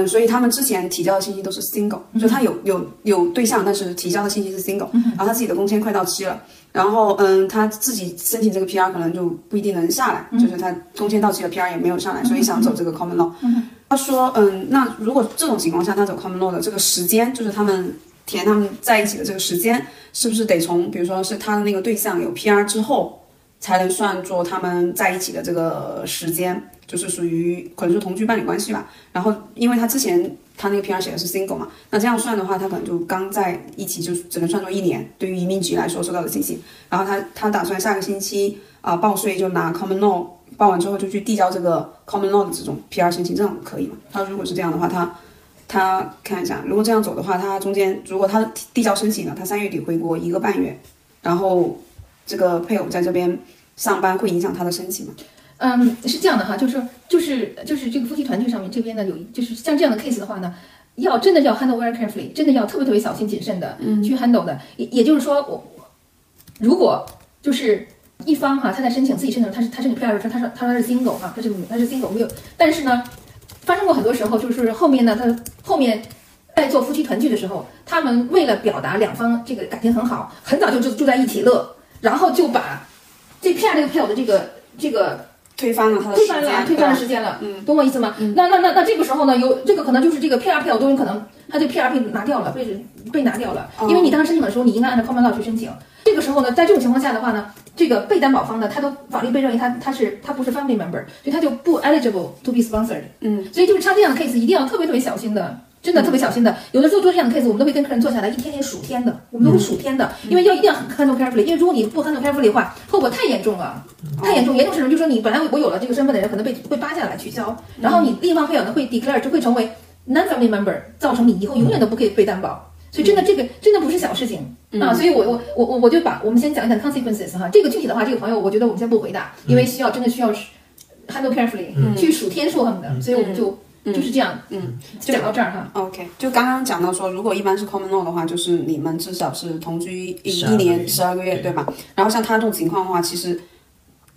所以他们之前提交的信息都是 single，就他有有有对象，但是提交的信息是 single，然后他自己的工签快到期了。然后，嗯，他自己申请这个 PR 可能就不一定能下来，就是他工签到期了，PR 也没有上来，所以想走这个 Common Law。他说，嗯，那如果这种情况下他走 Common Law 的这个时间，就是他们填他们在一起的这个时间，是不是得从，比如说是他的那个对象有 PR 之后，才能算作他们在一起的这个时间？就是属于可能是同居伴侣关系吧。然后，因为他之前。他那个 PR 写的是 single 嘛？那这样算的话，他可能就刚在一起，就只能算作一年。对于移民局来说收到的信息，然后他他打算下个星期啊报税，就拿 common law 报完之后就去递交这个 common law 的这种 PR 申请证，可以吗？他如果是这样的话，他他看一下，如果这样走的话，他中间如果他递交申请了，他三月底回国一个半月，然后这个配偶在这边上班，会影响他的申请吗？嗯，是这样的哈，就是就是就是这个夫妻团聚上面这边呢，有就是像这样的 case 的话呢，要真的要 handle very carefully，真的要特别特别小心谨慎的去 handle 的。也也就是说，我如果就是一方哈，他在申请自己申请，他是他申请 PR 的时候，他说他说是 single 哈，他是他是 single 没有，但是呢，发生过很多时候，就是后面呢，他后面在做夫妻团聚的时候，他们为了表达两方这个感情很好，很早就住住在一起乐，然后就把这 PR 这个配偶的这个这个。推翻了他的推翻了，时间推翻了对时间了，嗯，懂我意思吗？那那那那这个时候呢，有这个可能就是这个 PRP 都有可能，他这 P R 被拿掉了，被被拿掉了，因为你当时申请的时候，你应该按照 common law 去申请。这个时候呢，在这种情况下的话呢，这个被担保方呢，他都法律被认为他他是他不是 family member，所以他就不 eligible to be sponsored。嗯，所以就是像这样的 case 一定要特别特别小心的。真的特别小心的，有的时候做这样的 case，我们都会跟客人坐下来，一天天数天的，我们都会数天的，因为要一定要 handle carefully，因为如果你不 handle carefully 的话，后果太严重了，太严重，严重是什么？就是说你本来我有了这个身份的人，可能被会扒下来取消，然后你另一方配偶呢会 declare 就会成为 non-family member，造成你以后永远都不可以被担保。所以真的这个真的不是小事情。啊，所以我我我我我就把我们先讲一讲 consequences 哈，这个具体的话，这个朋友我觉得我们先不回答，因为需要真的需要 handle carefully，、去数天数什么的，所以我们就、就是这样，嗯，讲到这儿哈。OK，就刚刚讲到说，如果一般是 common law 的话，就是你们至少是同居一一年十二个月，对吧？然后像他这种情况的话，其实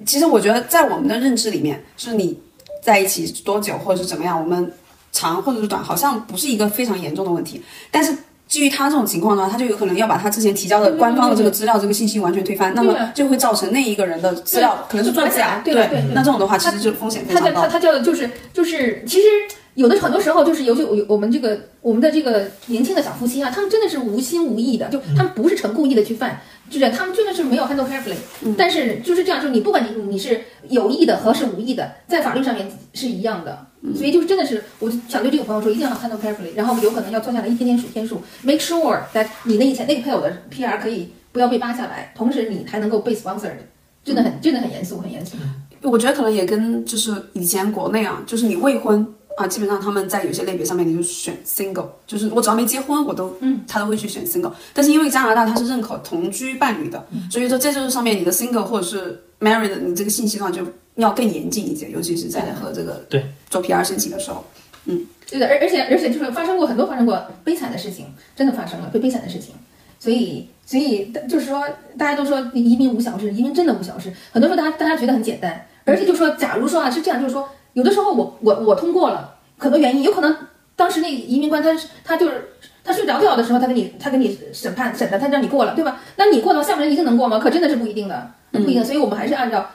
其实我觉得在我们的认知里面，是你在一起多久或者是怎么样，我们长或者是短，好像不是一个非常严重的问题。但是基于他这种情况呢，他就有可能要把他之前提交的官方的这个资料、这个信息完全推翻，那么就会造成那一个人的资料可能是作假。对对对那这种的话，其实就风险非他常高。叫他他叫的就是就是，其实有的很多时候就是尤其我们这个我们的这个年轻的小夫妻啊，他们真的是无心无意的，就他们不是成故意的去犯，就是他们真的是没有 handle carefully，、但是就是这样，就是你不管你你是有意的和是无意的，在法律上面是一样的。所以就是真的是，我就想对这个朋友说，一定要 handle carefully，然后有可能要坐下来一天天数天数，make sure that 你那以前那个配偶的 PR 可以不要被扒下来，同时你还能够被 sponsored，真的很真的很严肃，很严肃。我觉得可能也跟就是以前国内啊，就是你未婚啊，基本上他们在有些类别上面你就选 single，就是我只要没结婚，我都嗯，他都会去选 single。但是因为加拿大他是认可同居伴侣的，所以说在这个上面你的 single 或者是 married，你这个信息的话就要更严谨一些，尤其是在和这个对做 PR 申请的时候。嗯对的，而而且而且就是发生过很多发生过悲惨的事情，真的发生了被悲惨的事情，所以所以就是说大家都说移民无小事，移民真的无小事，很多时候大家大家觉得很简单，而且就说假如说啊是这样，就是说有的时候我我我通过了，很多原因，有可能当时那移民官他是他就是。他睡着觉的时候，他给你，他给你审判审的，他让你过了，对吧？那你过的话，下面人一定能过吗？可真的是不一定的，不一定。所以我们还是按照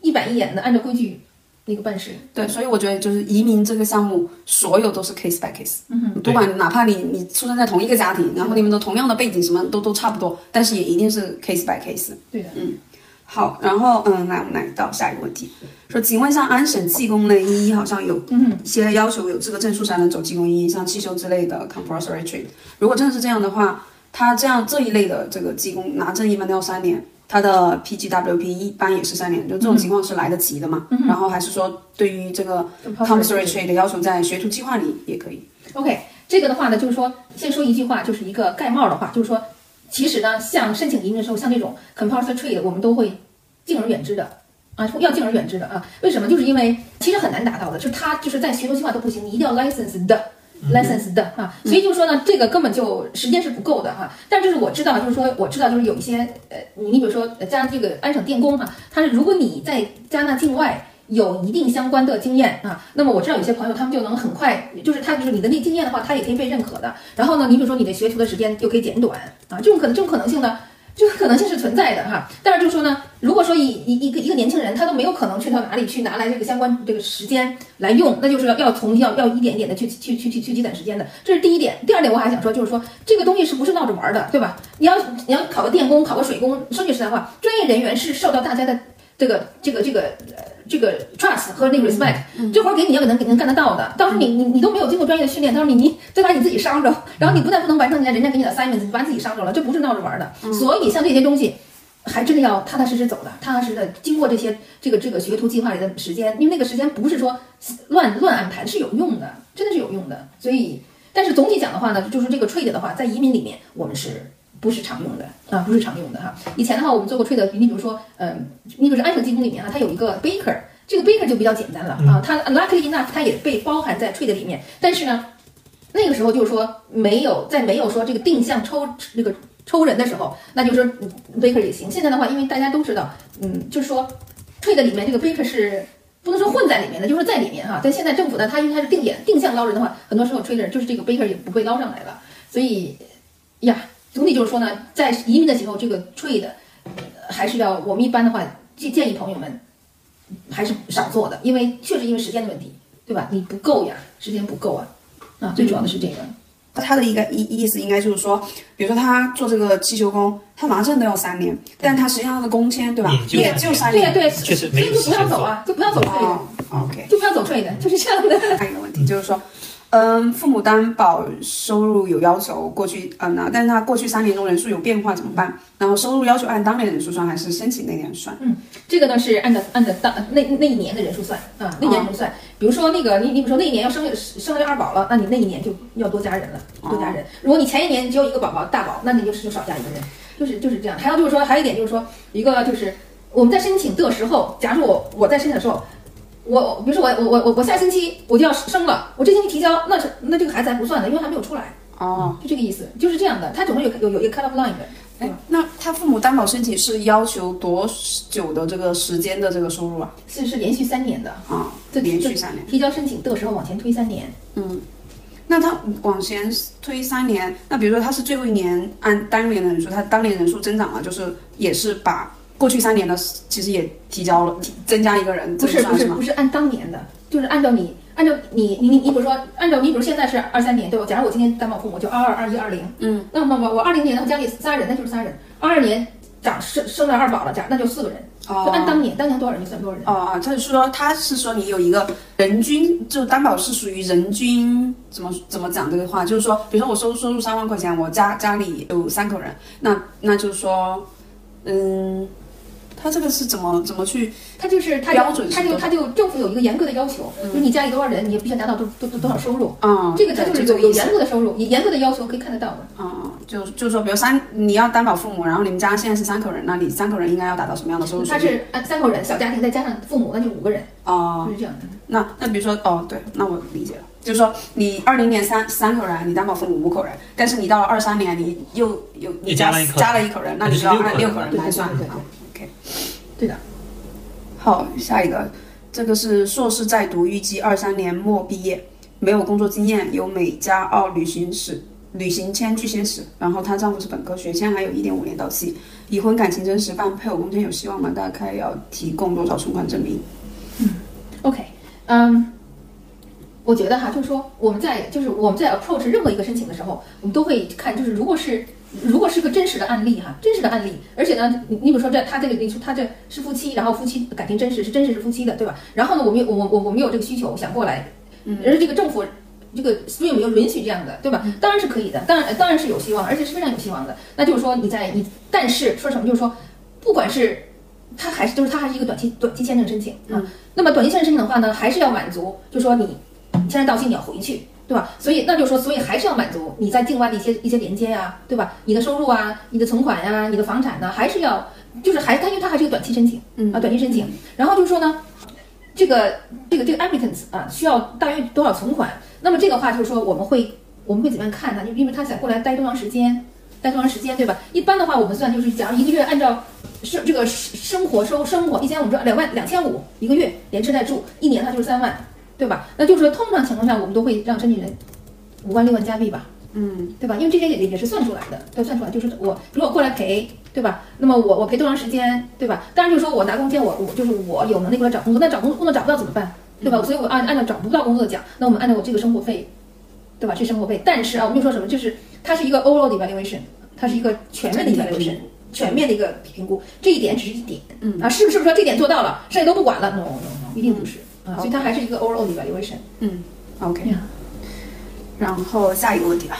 一板一眼的，按照规矩那个办事。对，所以我觉得就是移民这个项目，所有都是 case by case，嗯，不管哪怕你你出生在同一个家庭，然后你们都同样的背景，什么都都差不多，但是也一定是 case by case。对的，嗯好，然后嗯，来我们来到下一个问题，说，请问像安省技工类一一好像有一些要求，有资格证书才能走技工一，像汽修之类的 compulsory trade。如果真的是这样的话，他这样这一类的这个技工拿证一般都要三年，他的 PGWP 一般也是三年，就这种情况是来得及的嘛？然后还是说对于这个 compulsory trade 的要求在学徒计划里也可以？OK，这个的话呢，就是说，先说一句话，就是一个盖帽的话，就是说，其实呢，像申请移民的时候，像这种 compulsory trade，我们都会敬而远之的啊，要敬而远之的啊。为什么？就是因为其实很难达到的，就是他就是在学徒计划都不行，你一定要 license 的。License 的啊，所以就是说呢，这个根本就时间是不够的哈。但就是我知道，就是说我知道，就是有一些呃，你比如说加这个安省电工哈，他是如果你在加拿大境外有一定相关的经验啊，那么我知道有些朋友他们就能很快，就是他就是你的那经验的话，他也可以被认可的。然后呢，你比如说你的学徒的时间又可以减短啊，这种可能这种可能性呢，这个可能性是存在的哈。但是就是说呢，如果说一一一个一个年轻人他都没有可能去到哪里去拿来这个相关这个时间来用，那就是要要从要要一点一点的去去去去去积攒时间的，这是第一点。第二点我还想说，就是说这个东西是不是闹着玩的，对吧？你要你要考个电工，考个水工，说句实在话，专业人员是受到大家的这个这个这个呃这个 trust 和那个 respect，、这活儿给你要能能干得到的。到时候你你你都没有经过专业的训练，到时候你你再把你自己伤着，然后你不但不能完成人家人家给你的 assignments，你把自己伤着了，这不是闹着玩的。所以像这些东西。还真的要踏踏实实走的，踏踏实实的经过这些这个这个学徒计划里的时间，因为那个时间不是说乱乱安排的，是有用的，真的是有用的。所以，但是总体讲的话呢，就是这个 trade 的话，在移民里面我们是不是常用的啊？不是常用的哈。以前的话，我们做过 trade，你比如说，嗯，你比如说安省技工里面哈，它有一个 baker，这个 baker 就比较简单了啊，它 luckily enough 它也被包含在 trade 里面，但是呢，那个时候就是说没有在没有说这个定向抽这个。抽人的时候，那就是说 baker 也行。现在的话，因为大家都知道，嗯，就是说 trade 里面这个 baker 是不能说混在里面的，就是说在里面哈。但现在政府呢，它因为它是定点定向捞人的话，很多时候 trader 就是这个 baker 也不会捞上来了。所以呀，总体就是说呢，在移民的时候，这个 trade 还是要我们一般的话建建议朋友们还是少做的，因为确实因为时间的问题，对吧？你不够呀，时间不够啊，啊，最主要的是这个。他的一个意意思应该就是说，比如说他做这个汽修工，他拿证都要三年，但他实际上他的工签对吧，也也就三年。对呀对，确实所以就不要走啊，就不要走 trade，哦，OK。就不要走 trade，就是这样的。还有一个问题就是说，嗯，父母担保收入有要求，过去嗯那，但是他过去三年中人数有变化怎么办？然后收入要求按当年人数算还是申请那年算？嗯这个呢是按照按照当那那一年的人数算啊，那一年人数算。比如说那个你你比如说那一年要生生了二宝了，那你那一年就要多加人了，多加人。如果你前一年只有一个宝宝大宝，那你就是就少加一个人，就是就是这样。还有就是说还有一点就是说一个就是我们在申请的时候，假如我我在申请的时候。我比如说我我我我我下星期我就要生了，我这星期提交，那是那这个孩子还不算的，因为还没有出来，哦，就这个意思，就是这样的，他总是有有有一个 cut off line 的，哎？，那他父母担保申请是要求多久的这个时间的这个收入啊？是是连续三年的，啊，这连续三年。提交申请的时候往前推三年，嗯那他往前推三年，那比如说他是最后一年按当年的人数，他当年人数增长了，就是也是把过去三年的其实也提交了，提增加一个人，不是不是不？是按当年的，就是按照你按照你你你你比如说按照你比如现在是二三年对吧？假如我今天担保父母就二二二一二零，嗯，那么我我二零年然后家里仨人那就是仨人，二二年长生生了二宝了，假那就四个人，就按当年当年多少人就算多少人。哦，他是说他是说你有一个人均，就担保是属于人均怎么怎么讲这个话，就是说，比如说我收收入三万块钱，我家家里有三口人，那那就是说，嗯，他这个是怎么怎么去他就是他标准他就他就政府有一个严格的要求，就是你家里多少人，你也必须要达到多多多多少收入。啊？这个它就是有有严格的收入，有严格的要求可以看得到的。啊，就就是说，比如三你要担保父母，然后你们家现在是三口人，那你三口人应该要达到什么样的收入？他是按三口人小家庭再加上父母，那就五个人，哦，就是这样的。那那比如说哦，对，那我理解了，就是说你二零年三三口人，你担保父母五口人，但是你到了二三年，你又有你加加了一口人，那你就要按六口人来算。对对对对好，OK。对的，好，下一个，这个是硕士在读，预计二三年末毕业，没有工作经验，有美加澳旅行史、旅行签拒签史，然后她丈夫是本科学签，还有一点五年到期，已婚，感情真实，办配偶工签有希望吗？大概要提供多少存款证明？嗯 OK，嗯，我觉得哈，就是说我们在就是我们在 approach 任何一个申请的时候，我们都会看，就是如果是如果是个真实的案例哈，真实的案例，而且呢，你你比如说这他这个你说他这是夫妻，然后夫妻感情真实是真实是夫妻的，对吧？然后呢，我们有我我我们有这个需求想过来，嗯，而这个政府。这个 stream 又允许这样的，对吧？当然是可以的，当然当然是有希望，而且是非常有希望的。那就是说你在你，但是说什么？就是说，不管是他还是就是他还是一个短期短期签证申请啊。那么短期签证申请的话呢，还是要满足，就是说你签证到期你要回去，对吧？所以那就是说，所以还是要满足你在境外的一些一些连接呀、对吧？你的收入啊，你的存款呀、你的房产呢，还是要就是还它因为它还是一个短期申请，嗯啊，短期申请。然后就是说呢，这个这个这个 applicants 啊，需要大约多少存款？那么这个话就是说，我们会我们会怎么样看呢？就因为他想过来待多长时间，待多长时间，对吧？一般的话，我们算就是，假如一个月按照生这个生生活收生活，一千我们说两万两千五一个月连吃带住，一年它就是三万，对吧？那就是说，通常情况下，我们都会让申请人五万六万加币吧，嗯，对吧？因为这些也也是算出来的，都算出来，就是我如果过来陪，对吧？那么我我陪多长时间，对吧？当然就是说我拿工签，我我就是我有能力过来找工作，那找工工作找不到怎么办？对吧？所以我按按照找不到工作的讲，那我们按照我这个生活费，对吧？这生活费，但是啊，我们就说什么，就是它是一个 overall evaluation，它是一个全面的 evaluation，全面的一个评估，这一点只是一点，嗯啊，是不是不是说这点做到了，剩下都不管了？No No No，一定不是啊，所以它还是一个 overall evaluation。嗯，OK。然后下一个问题啊，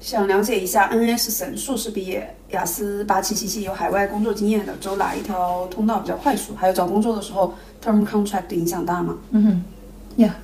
想了解一下 NS 神硕士毕业，雅思八七七七有海外工作经验的，走哪一条通道比较快速？还有找工作的时候，term contract 的影响大吗？嗯哼，呀，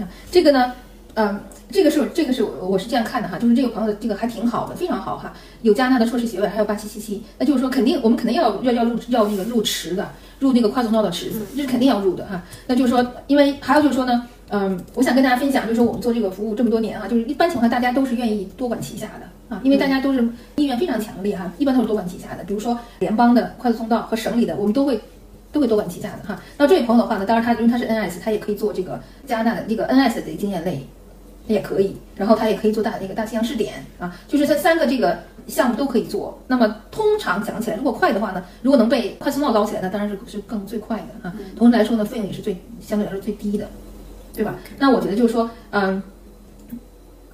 啊，这个呢，嗯，这个是这个是我我是这样看的哈，就是这个朋友的这个还挺好的，非常好哈，有加拿大的硕士学位，还有八七七七，那就是说肯定我们肯定要要要入要那个入池的，入那个快速通道的池子，这是肯定要入的哈。那就是说，因为还有就是说呢，嗯，我想跟大家分享，就是说我们做这个服务这么多年啊，就是一般情况下大家都是愿意多管齐下的啊，因为大家都是意愿非常强烈哈，一般都是多管齐下的。比如说联邦的快速通道和省里的，我们都会都会多管齐下的哈。那这位朋友的话呢，当然他因为他是 NS，他也可以做这个加拿大的这个 NS 的经验类那也可以。然后它也可以做大那个大西洋试点啊，就是这三个这个项目都可以做。那么通常讲起来，如果快的话呢，如果能被快速贸捞起来，那当然是是更最快的啊。同时来说呢，费用也是最相对来说最低的，对吧？那我觉得就是说，嗯，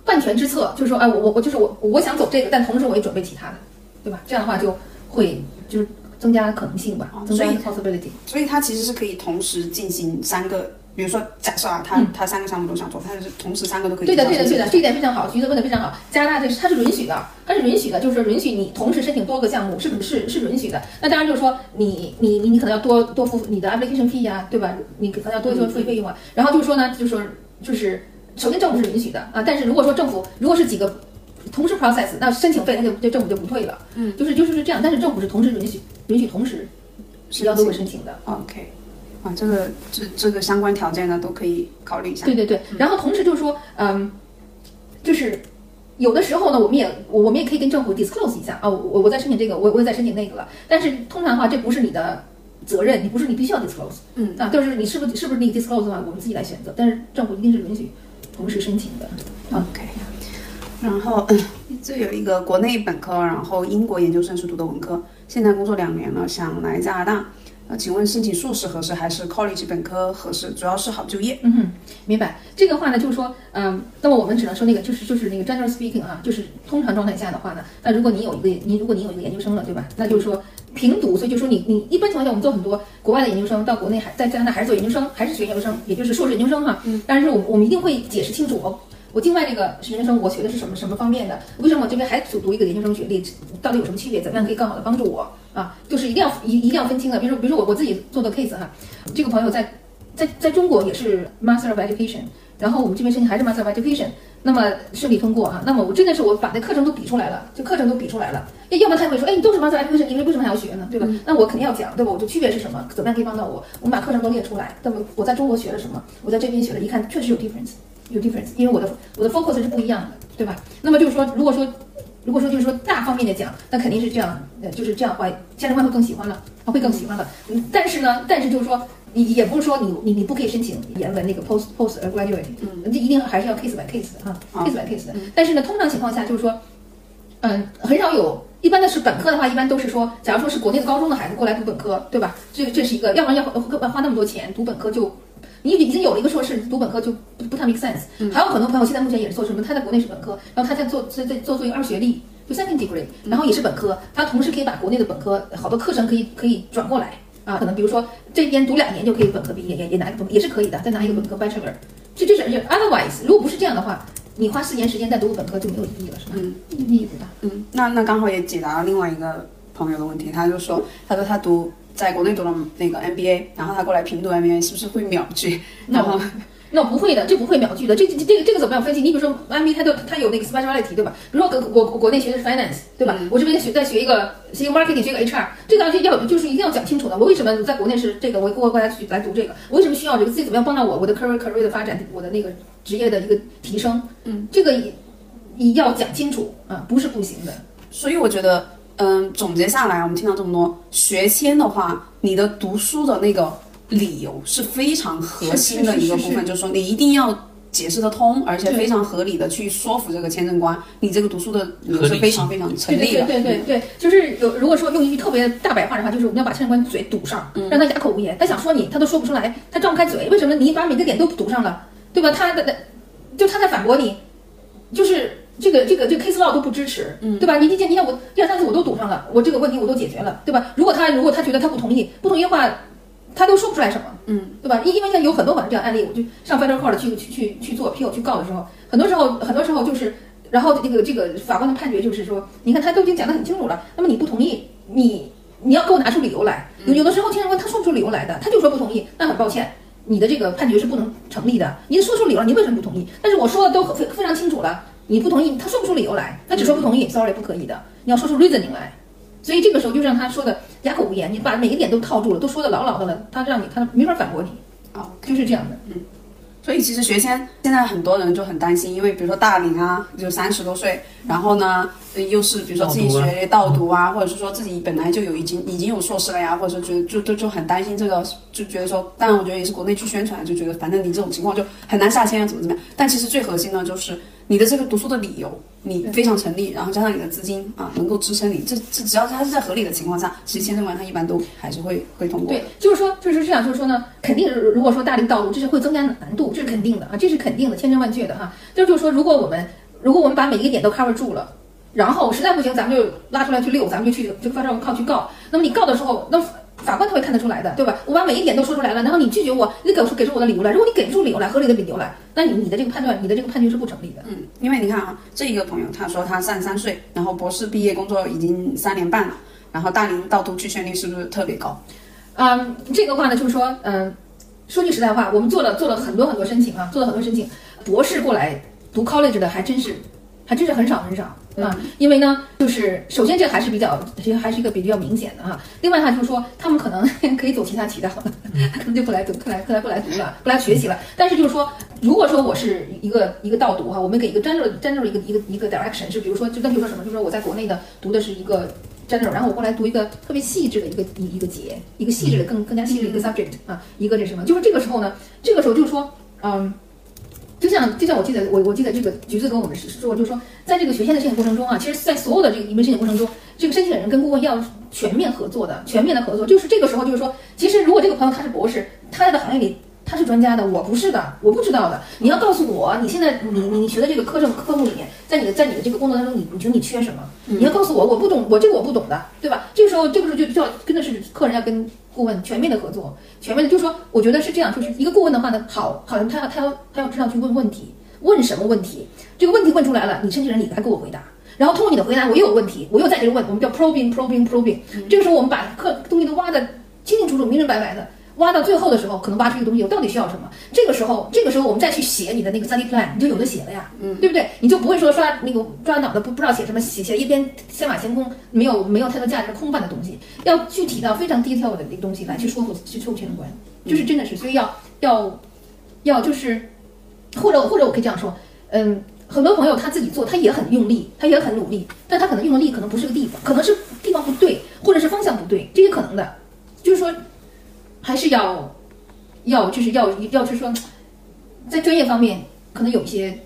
万全之策就是说，哎，我我我就是我我想走这个，但同时我也准备其他的，对吧？这样的话就会就是增加可能性吧，增加所以 possibility。所以它其实是可以同时进行三个，比如说假设啊，他他三个项目都想做，他是同时三个都可以对的，对的，对的，这一点非常好，橘子问的非常好。加拿大这是它是允许的，它是允许的，就是说允许你同时申请多个项目，是不是是允许的。那当然就是说你你你你可能要多多付你的 application fee 呀、对吧？你可能要多多付费用啊。然后就是说呢，就是说就是首先政府是允许的啊，但是如果说政府如果是几个同时 process，那申请费那就就政府就不退了。嗯，就是就是是这样，但是政府是同时允许允许同时是要多个申请的。OK，啊，这个这这个相关条件呢都可以考虑一下。对对对，然后同时就是说，嗯，就是有的时候呢，我们也我我们也可以跟政府 disclose 一下啊，我我在申请这个，我我也在申请那个了。但是通常的话，这不是你的责任，你不是你必须要 disclose，嗯啊，就是你是不是是不是你 disclose 的话，我们自己来选择。但是政府一定是允许同时申请的。OK，然后嗯，这有一个国内本科，然后英国研究生是读的文科，现在工作两年了，想来加拿大。呃，请问申请硕士合适还是 college 本科合适？主要是好就业。嗯哼，明白。这个话呢，就是说，嗯，那么我们只能说那个，就是就是那个 general speaking 啊，就是通常状态下的话呢，那如果你有一个，你如果你有一个研究生了，对吧？那就是说平读，所以就说你你一般情况下，我们做很多国外的研究生到国内还在加拿大还是做研究生，还是学研究生，也就是硕士研究生哈。嗯。但是我们我们一定会解释清楚哦。我境外这个研究生，我学的是什么什么方面的？为什么我这边还读读一个研究生学历？到底有什么区别？怎么样可以更好的帮助我啊？就是一定要一一定要分清的。比如说，比如说我我自己做的 case 哈，这个朋友在在在中国也是 Master of Education，然后我们这边申请还是 Master of Education，那么顺利通过啊。那么我真的是我把那课程都比出来了，就课程都比出来了。要要么他会说，哎，你都是 Master of Education，你为为什么还要学呢？对吧？那我肯定要讲，对吧？我就区别是什么？怎么样可以帮到我？我们把课程都列出来。那么我在中国学了什么？我在这边学了，一看确实有 difference。有 difference，因为我的我的 focus 是不一样的，对吧？那么就是说，如果说如果说就是说大方面的讲，那肯定是这样，呃，就是这样的话，家长官会更喜欢了，他会更喜欢了。嗯，但是呢，但是就是说，你也不是说你你你不可以申请研文那个 post post graduate，嗯，这一定还是要 case by case 的哈、好 c a s e by case 的。但是呢，通常情况下就是说，嗯，很少有。一般的是本科的话，一般都是说，假如说是国内的高中的孩子过来读本科，对吧？这这是一个，要不然要花花那么多钱读本科就你已经有了一个硕士，读本科就不不太 make sense。还有很多朋友现在目前也是做什么？他在国内是本科，然后他在做在在做做一个二学历，就 second degree，然后也是本科，他同时可以把国内的本科好多课程可以可以转过来啊，可能比如说这边读两年就可以本科毕业，也也拿一个本科也是可以的，再拿一个本科 bachelor。这这是 otherwise，如果不是这样的话，你花四年时间再读个本科就没有意义了，是吧？嗯，意义不大。嗯，那那刚好也解答了另外一个朋友的问题，他就说，他说他读在国内读了那个 MBA，然后他过来评读 MBA 是不是会秒拒？然后那不会的，这不会秒拒的。这这这个这个怎么样分析？你比如说 MBA 它都它有那个 speciality 对吧？比如说国国国内学的是 finance 对吧？我这边学再学一个学一个 marketing 学一个 HR，这个要要就是一定要讲清楚的。我为什么在国内是这个？我过过来去来读这个？我为什么需要这个？自己怎么样帮到我我的 career career 的发展，我的那个职业的一个提升？嗯，这个也也要讲清楚啊，不是不行的。所以我觉得，嗯，总结下来，我们听到这么多学签的话，你的读书的那个理由是非常核心的一个部分，就是说你一定要解释得通，而且非常合理的去说服这个签证官，你这个读书的理由是非常非常成立的。对对对对，就是有如果说用一句特别大白话的话，就是我们要把签证官嘴堵上，让他哑口无言。他想说你，他都说不出来，他张不开嘴。为什么你把每个点都堵上了，对吧？他的的就他在反驳你，就是这个这个这个 case law 都不支持，嗯对吧？你你你看我一二三四我都堵上了，我这个问题我都解决了，对吧？如果他如果他觉得他不同意，不同意的话，他都说不出来什么，嗯，对吧？因因为像有很多很多这样的案例，我就上 federal court 去去去去做 appeal 去告的时候，很多时候很多时候就是。然后这个这个法官的判决就是说，你看他都已经讲得很清楚了，那么你不同意，你你要给我拿出理由来。有有的时候听人官他说不出理由来的，他就说不同意，那很抱歉，你的这个判决是不能成立的。你说出理由，你为什么不同意？但是我说的都非非常清楚了，你不同意，他说不出理由来，他只说不同意，sorry 不可以的，你要说出 reasoning 来。所以这个时候就让他说的哑口无言，你把每个点都套住了，都说的牢牢的了，他让你他没法反驳你，哦，就是这样的。嗯所以其实学签现在很多人就很担心，因为比如说大龄啊，就三十多岁，然后呢，呃又是比如说自己学倒读啊，或者是说自己本来就有已经已经有硕士了呀，或者说觉得就就就很担心这个，就觉得说，当然我觉得也是国内去宣传，就觉得反正你这种情况就很难下签啊，怎么怎么样。但其实最核心呢，就是你的这个读书的理由，你非常成立，然后加上你的资金啊能够支撑你，这这只要它是在合理的情况下，其实签证官他一般都还是会会通过。对，就是说，就是这样，就是说呢，肯定如如果说大龄道路，这是会增加难度，这是肯定的啊，这是肯定的，千真万确的哈。这就是说，如果我们如果我们把每一个点都 cover 住了，然后实在不行，咱们就拉出来去遛，咱们就去就发照靠去告。那么你告的时候，那法官他会看得出来的，对吧？我把每一点都说出来了，然后你拒绝我，你给出给出我的理由来。如果你给不出理由来，合理的理由来，那你你的这个判断，你的这个判决是不成立的。嗯，因为你看啊，这一个朋友他说他三十三岁，然后博士毕业工作已经三年半了，然后大龄到读拒签率是不是特别高？嗯，这个话呢，就是说，嗯，说句实在话，我们做了做了很多很多申请啊，做了很多申请，博士过来读 college 的还真是，还真是很少很少啊。因为呢，就是首先这还是比较，其实还是一个比较明显的哈。另外的话就是说，他们可能 可以走其他渠道了，可能就不来读，不来不来不来读了，不来学习了。但是就是说，如果说我是一个一个导读哈，我们给一个 general general 一个一个一个 direction，是比如说，就那比如说什么，就是说我在国内的读的是一个 general，然后我过来读一个特别细致的一个一一个节，一个细致的更更加细致的一个 subject 啊，一个这什么，就是这个时候呢，这个时候就是说，嗯。就像就像我记得我我记得这个橘子跟我们是说，就是说在这个学签的申请过程中啊，其实，在所有的这个移民申请过程中，这个申请人跟顾问要全面合作的，全面的合作。就是这个时候，就是说，其实如果这个朋友他是博士，他在行业里他是专家的，我不是的，我不知道的。你要告诉我，你现在你你你学的这个科证科目里面，在你的在你的这个工作当中，你你觉得你缺什么？你要告诉我，我不懂，我这个我不懂的，对吧？这个时候这个时候就就要真的是客人要跟顾问全面的合作，全面的，就是说，我觉得是这样，就是一个顾问的话呢，好，好像他要他要他要知道去问问题。问什么问题？这个问题问出来了，你申请人你来给我回答，然后通过你的回答，我又有问题，我又在这个问，我们叫 probing probing probing。这个时候我们把课东西都挖的清清楚楚、明明白白的，挖到最后的时候，可能挖出一个东西，我到底需要什么？这个时候，这个时候我们再去写你的那个 study plan，你就有的写了呀，嗯，对不对？你就不会说刷那个抓脑袋不不知道写什么，写写一边天马行空，没有没有太多价值、空泛的东西，要具体到非常 detail 的那个东西来去说服去说服签证官，就是真的是，所以要要要就是。或者或者我可以这样说，嗯，很多朋友他自己做，他也很用力，他也很努力，但他可能用的力可能不是个地方，可能是地方不对，或者是方向不对，这些可能的。就是说，还是要要就是要要就是说，在专业方面可能有一些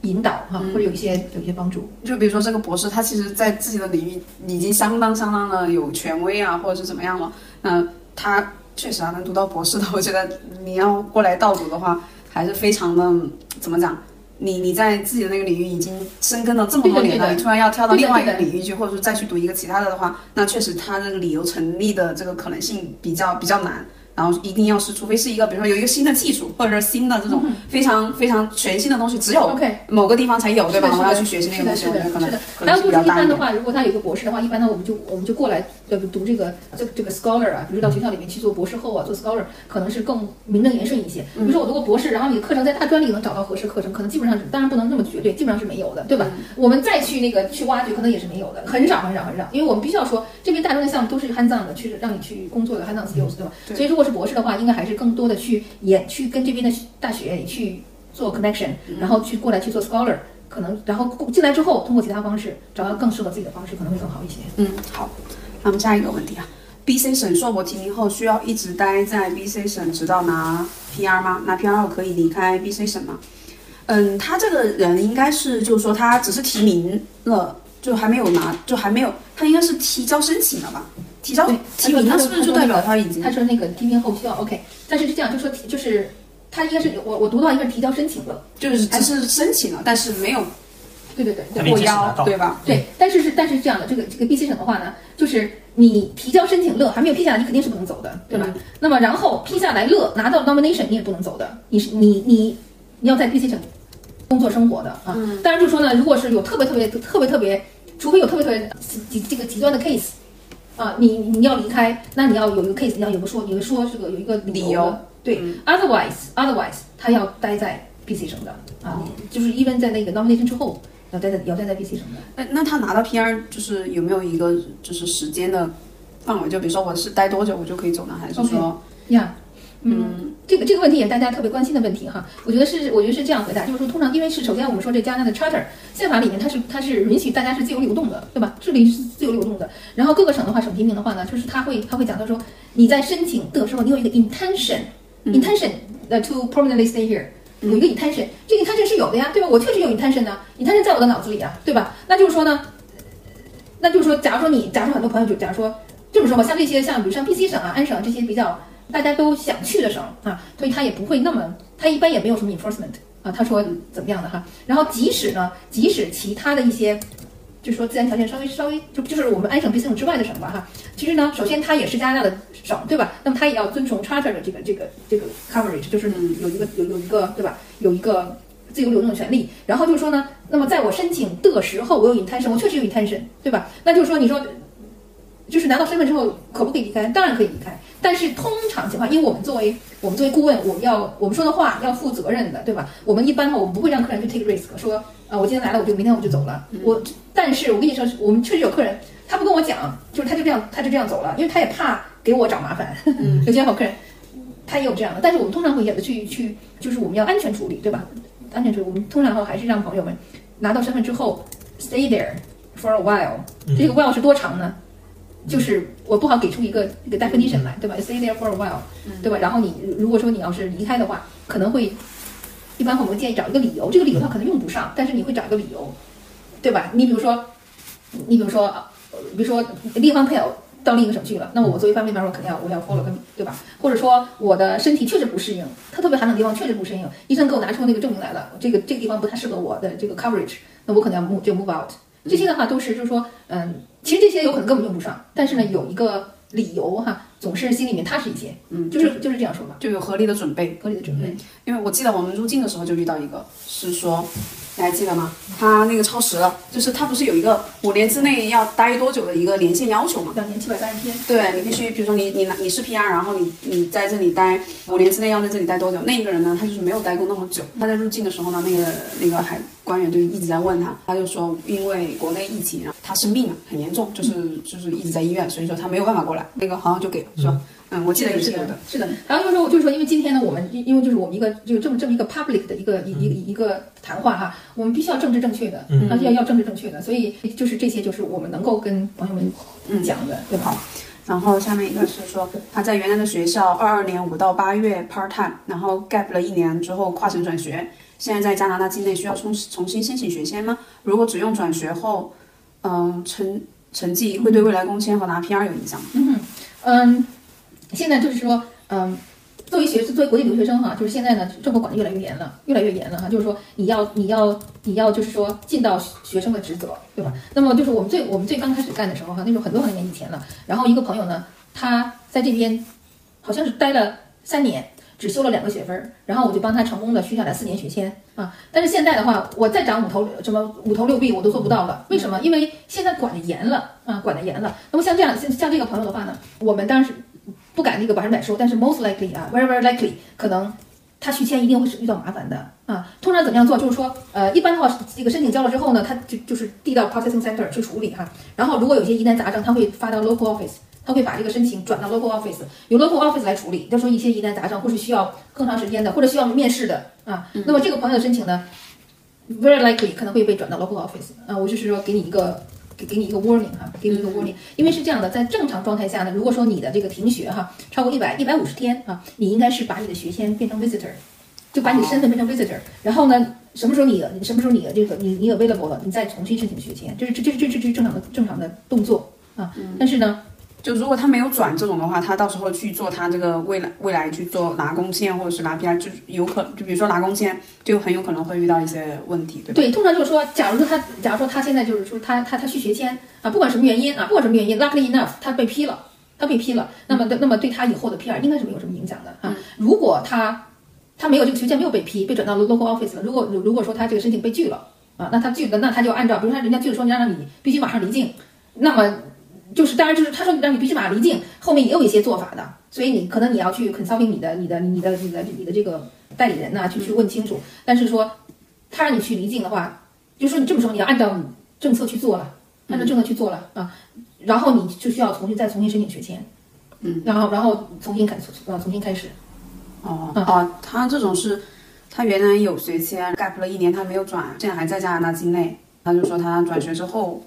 引导哈，或者有一些有一些帮助。就比如说这个博士，他其实在自己的领域已经相当相当的有权威啊，或者是怎么样了。那他确实啊，能读到博士的，我觉得你要过来倒读的话。还是非常的怎么讲？你你在自己的那个领域已经深耕了这么多年了，你突然要跳到另外一个领域去，或者说再去读一个其他的的话，那确实他这个理由成立的这个可能性比较比较难。然后一定要是，除非是一个，比如说有一个新的技术，或者是新的这种非常非常全新的东西，只有某个地方才有，对吧？我要去学习那个东西，我觉得可能还有就是一般的话，如果他有个博士的话，一般呢我们就我们就过来呃读这个这这个 scholar 啊，比如到学校里面去做博士后啊，做 scholar 可能是更名正言顺一些。比如说我读过博士，然后你的课程在大专里能找到合适课程，可能基本上当然不能那么绝对，基本上是没有的，对吧？我们再去那个去挖掘，可能也是没有的，很少很少很少，因为我们必须要说这边大专的项目都是 hands on 的，去让你去工作的 hands on skills，对吧？所以如果是博士的话，应该还是。更多的去也去跟这边的大学去做 connection，然后去过来去做 scholar，可能然后进来之后通过其他方式找到更适合自己的方式，可能会更好一些。嗯，好，那么下一个问题啊，BC 省硕博提名后需要一直待在 BC 省直到拿 PR 吗？拿 PR 后可以离开 BC 省吗？嗯，他这个人应该是就是说他只是提名了，就还没有拿，就还没有，他应该是提交申请了吧？提交提名，那是不是就代表他已经？他说那个提名后需要 OK，但是是这样，就说就是他应该是我我读到一个提交申请了，就是只是申请了，但是没有，对对对，过腰，对吧？对，但是是但是是这样的，这个这个 BC 省的话呢，就是你提交申请了还没有批下来，你肯定是不能走的，对吧？那么然后批下来了拿到 nomination 你也不能走的，你是你你你要在 BC 省工作生活的啊。当然就说呢，如果是有特别特别特别特别，除非有特别特别极这个极端的 case。啊，你你要离开，那你要有一个 case，你要有个说，有个说这个有一个理由，对，otherwise otherwise 他要待在 BC 省的啊，就是 even 在那个 nomination 之后要待在要待在 BC 省的。那那他拿到 PR 就是有没有一个就是时间的范围？就比如说我是待多久我就可以走呢？还是说呀？嗯，这个这个问题也是大家特别关心的问题哈。我觉得是，我觉得是这样回答，就是说，通常因为是首先我们说这加拿大的 Charter 宪法里面它是它是允许大家是自由流动的，对吧？智力是自由流动的。然后各个省的话，省提名的话呢，就是他会他会讲到说，你在申请的时候，你有一个 intention，intention 呃 to permanently stay here，有一个 intention，这个 intention 是有的呀，对吧？我确实有 intention 呢，intention 在我的脑子里啊，对吧？那就是说呢，那就是说，假如说你，假如说很多朋友就假如说这么说吧，像这些像比如像 BC 省啊、安省这些比较。大家都想去的省啊，所以他也不会那么，他一般也没有什么 enforcement 啊。他说怎么样的哈？然后即使呢，即使其他的一些，就是说自然条件稍微稍微就就是我们安省、BC 省之外的省吧哈。其实呢，首先它也是加拿大的省，对吧？那么它也要遵从 Charter 的这个这个这个 coverage，就是有一个有有一个对吧？有一个自由流动的权利。然后就是说呢，那么在我申请的时候，我有 intention，我确实有 intention，对吧？那就是说，你说。就是拿到身份之后，可不可以离开？当然可以离开。但是通常情况，因为我们作为我们作为顾问，我们要我们说的话要负责任的，对吧？我们一般的话，我们不会让客人去 take risk，说啊，我今天来了，我就明天我就走了。我，但是我跟你说，我们确实有客人，他不跟我讲，就是他就这样，他就这样走了，因为他也怕给我找麻烦。有些好客人，他也有这样的。但是我们通常会也去去，就是我们要安全处理，对吧？安全处理，我们通常的话还是让朋友们拿到身份之后 stay there for a while。这个 while 是多长呢？就是我不好给出一个一个 definition 来，对吧？Stay there for a while，对吧？然后你如果说你要是离开的话，可能会一般我们建议找一个理由，这个理由他可能用不上，但是你会找一个理由，对吧？你比如说，你比如说，比如说另一方配偶到另一个省去了，那么我作为 family member 肯定要我要 follow 跟对吧？或者说我的身体确实不适应，它特别寒冷的地方确实不适应，医生给我拿出那个证明来了，这个这个地方不太适合我的这个 coverage，那我可能要 move 就 move out。这些的话都是就是说，嗯。其实这些有可能根本用不上，但是呢，有一个理由哈，总是心里面踏实一些。嗯，就是就是这样说吧，就有合理的准备，合理的准备。因为我记得我们入境的时候就遇到一个，是说。你还记得吗？他那个超时了，就是他不是有一个五年之内要待多久的一个年限要求吗？两年七百三十天。对你必须，比如说你你你是 PR，然后你你在这里待五年之内要在这里待多久？那个人呢，他就是没有待过那么久。他在入境的时候呢，那个那个海官员就一直在问他，他就说因为国内疫情，他生病了，很严重，就是就是一直在医院，所以说他没有办法过来。那个好像就给了，是吧？嗯，我记得也是有的，是的。然后就是说，就是说，因为今天呢，我们因为就是我们一个就这么这么一个 public 的一个一一一个谈话哈，我们必须要政治正确的，要要政治正确的，所以就是这些就是我们能够跟朋友们讲的，对吧？然后下面一个是说他在原来的学校二二年五到八月 part time，然后 gap 了一年之后跨省转学，现在在加拿大境内需要重重新申请学签吗？如果只用转学后，嗯成成绩会对未来工签和拿 PR 有影响吗？嗯嗯。现在就是说，嗯，作为学作为国际留学生哈，就是现在呢，政府管的越来越严了，越来越严了哈。就是说，你要你要你要就是说尽到学生的职责，对吧？那么就是我们最我们最刚开始干的时候哈，那时候很多很多年以前了。然后一个朋友呢，他在这边好像是待了三年，只修了两个学分，然后我就帮他成功的续下来四年学签啊。但是现在的话，我再涨五头什么五头六臂我都做不到了。为什么？因为现在管的严了啊，管的严了。那么像这样像像这个朋友的话呢，我们当时。不敢那个百分百说，但是 most likely 啊，very very likely，可能他续签一定会是遇到麻烦的啊。通常怎么样做？就是说，呃，一般的话，这个申请交了之后呢，他就就是递到 processing center 去处理哈。然后如果有些疑难杂症，他会发到 local office，他会把这个申请转到 local office，由 local office 来处理。就说一些疑难杂症或是需要更长时间的，或者需要面试的啊。那么这个朋友的申请呢，very likely 可能会被转到 local office 啊。我就是说给你一个。给你一个 warning 哈，给你一个 warning，因为是这样的，在正常状态下呢，如果说你的这个停学哈超过一百一百五十天啊，你应该是把你的学签变成 visitor，就把你的身份变成 visitor，然后呢，什么时候你什么时候你的这个你你 available 了，你再重新申请学签，这是这这这这这正常的正常的动作啊，但是呢。就如果他没有转这种的话，他到时候去做他这个未来未来去做拿工签或者是拿 PR，就有可就比如说拿工签，就很有可能会遇到一些问题，对吧？对，通常就是说，假如说他，假如说他现在就是说他他他去学签啊，不管什么原因啊，不管什么原因，luckily enough，他被批了，他被批了，那么那么对他以后的 PR 应该是没有什么影响的啊。如果他他没有这个学签没有被批，被转到 local office 了，如果如果说他这个申请被拒了啊，那他拒的那他就按照，比如说人家拒了说你让你必须马上离境，那么。就是，当然就是他说让你必须马上离境，后面也有一些做法的，所以你可能你要去 consulting 你的、你的、你的、你的、你的这个代理人呐，去去问清楚。但是说他让你去离境的话，就说你这么说，你要按照政策去做了，按照政策去做了啊，然后你就需要重新再重新申请学签，嗯，然后然后重新开呃重新开始，哦。嗯。哦，他这种是，他原来有学签 gap 了一年，他没有转，现在还在加拿大境内，他就说他转学之后，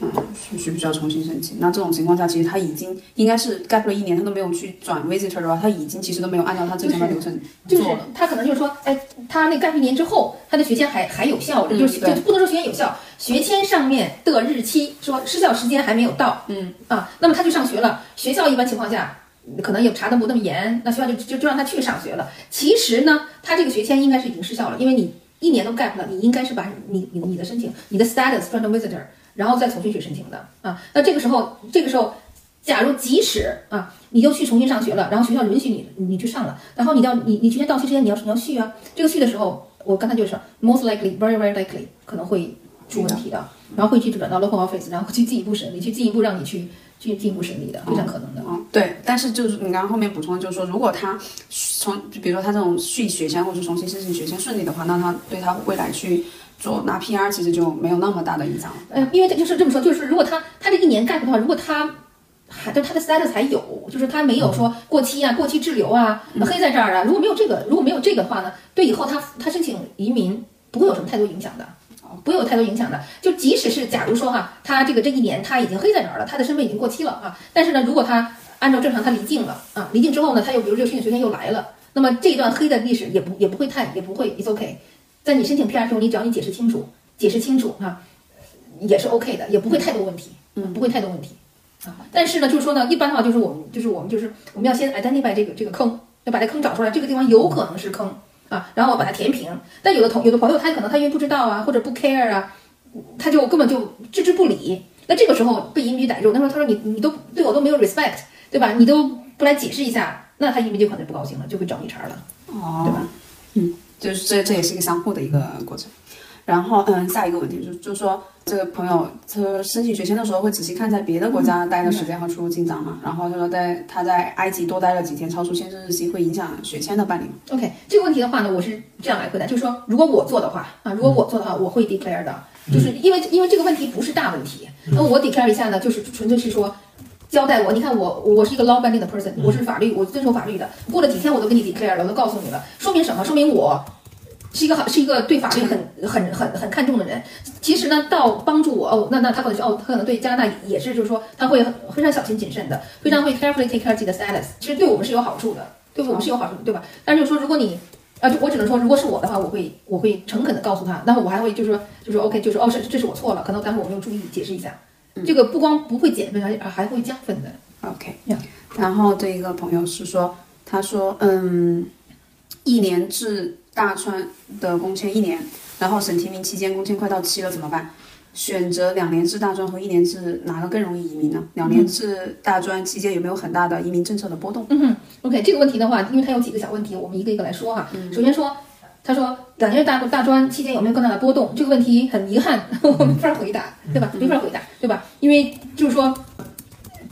嗯，需需不需要重新申请？那这种情况下，其实他已经应该是 gap 了一年，他都没有去转 visitor 的话，他已经其实都没有按照他之前的流程就是。他可能就是说，哎，他那 gap 一年之后，他的学签还还有效，嗯就是对就不能说学签有效，学签上面的日期说失效时间还没有到，嗯啊，那么他去上学了，学校一般情况下。可能也查的不那么严，那学校就就就让他去上学了。其实呢，他这个学签应该是已经失效了，因为你一年都 gap 了，你应该是把你你你的申请、你的 status 转成 visitor，然后再重新去申请的啊。那这个时候，这个时候，假如即使啊，你就去重新上学了，然后学校允许你你去上了，然后你要你你提前到期之前你要你要续啊，这个续的时候，我刚才就是 most likely very very likely 可能会出问题的，然后会去转到 local office，然后去进一步审理，去进一步让你去去进一步审理的，非常可能的。嗯，对，但是就是你刚刚后面补充的，就是说，如果他从，比如说他这种续学签或者重新申请学签顺利的话，那他对他未来去做拿 PR 其实就没有那么大的影响了。嗯，因为这就是这么说，就是如果他他这一年 gap 的话，如果他还就他的 status 还有，就是他没有说过期啊、过期滞留啊、黑在这儿啊，如果没有这个，如果没有这个的话呢，对以后他他申请移民不会有什么太多影响的。不会有太多影响的，就即使是假如说哈，他这个这一年他已经黑在这儿了，他的身份已经过期了啊，但是呢，如果他按照正常他离境了啊，离境之后呢，他又比如这个申请学签又来了，那么这一段黑的历史也不也不会太也不会，it's OK，在你申请 PR 的时候，你只要你解释清楚，解释清楚哈、也是 OK 的，也不会太多问题，嗯，不会太多问题啊。但是呢，就是说呢，一般的话就是我们就是我们就是我们要先 identify 这个这个坑，要把这坑找出来，这个地方有可能是坑啊，然后把它填平。但有的同有的朋友他可能他因为不知道啊，或者不 care 啊，他就根本就置之不理。那这个时候被移民局逮住，那时候他说你你都对我都没有 respect，对吧？你都不来解释一下，那他移民局可能就不高兴了，就会找你茬了，哦，对吧？嗯，就是这这也是一个相互的一个过程。然后，嗯，下一个问题就，就是说这个朋友他申请学签的时候会仔细看在别的国家待的时间和出入境长嘛？然后他说在他在埃及多待了几天，超出签证日期会影响学签的办理吗？OK，这个问题的话呢，我是这样来回答，就是说，如果我做的话啊，如果我做的话，我会 declare 的，就是因为因为这个问题不是大问题，那我 declare 一下呢，就是纯粹是说。交代我，你看我我是一个 law binding 的 person，我是法律，我遵守法律的。过了几天我都跟你 declare 了，我都告诉你了，说明什么？说明我是一个好是一个对法律很很很很看重的人。其实呢，到帮助我哦，那那他可能是哦，他可能对加拿大也是，就是说他会非常小心谨慎的，非常会 carefully take care 自己的 status，其实对我们是有好处的，对我们是有好处的，对吧？但是就是说，如果你啊，就我只能说，如果是我的话，我会我会诚恳的告诉他，然后我还会就是说就是说 OK，就是哦，是这是我错了，可能待会我没有注意，解释一下。这个不光不会减分，而且还会加分的。OK，Yeah 然后这一个朋友是说，他说，嗯，一年制大专的工签一年，然后审提名期间工签快到期了怎么办？选择两年制大专和一年制哪个更容易移民呢？两年制大专期间有没有很大的移民政策的波动？嗯哼，OK，这个问题的话，因为它有几个小问题，我们一个一个来说哈。首先说，他说两年大大专期间有没有更大的波动？这个问题很遗憾，我没法回答，对吧？没法回答，对吧？因为就是说，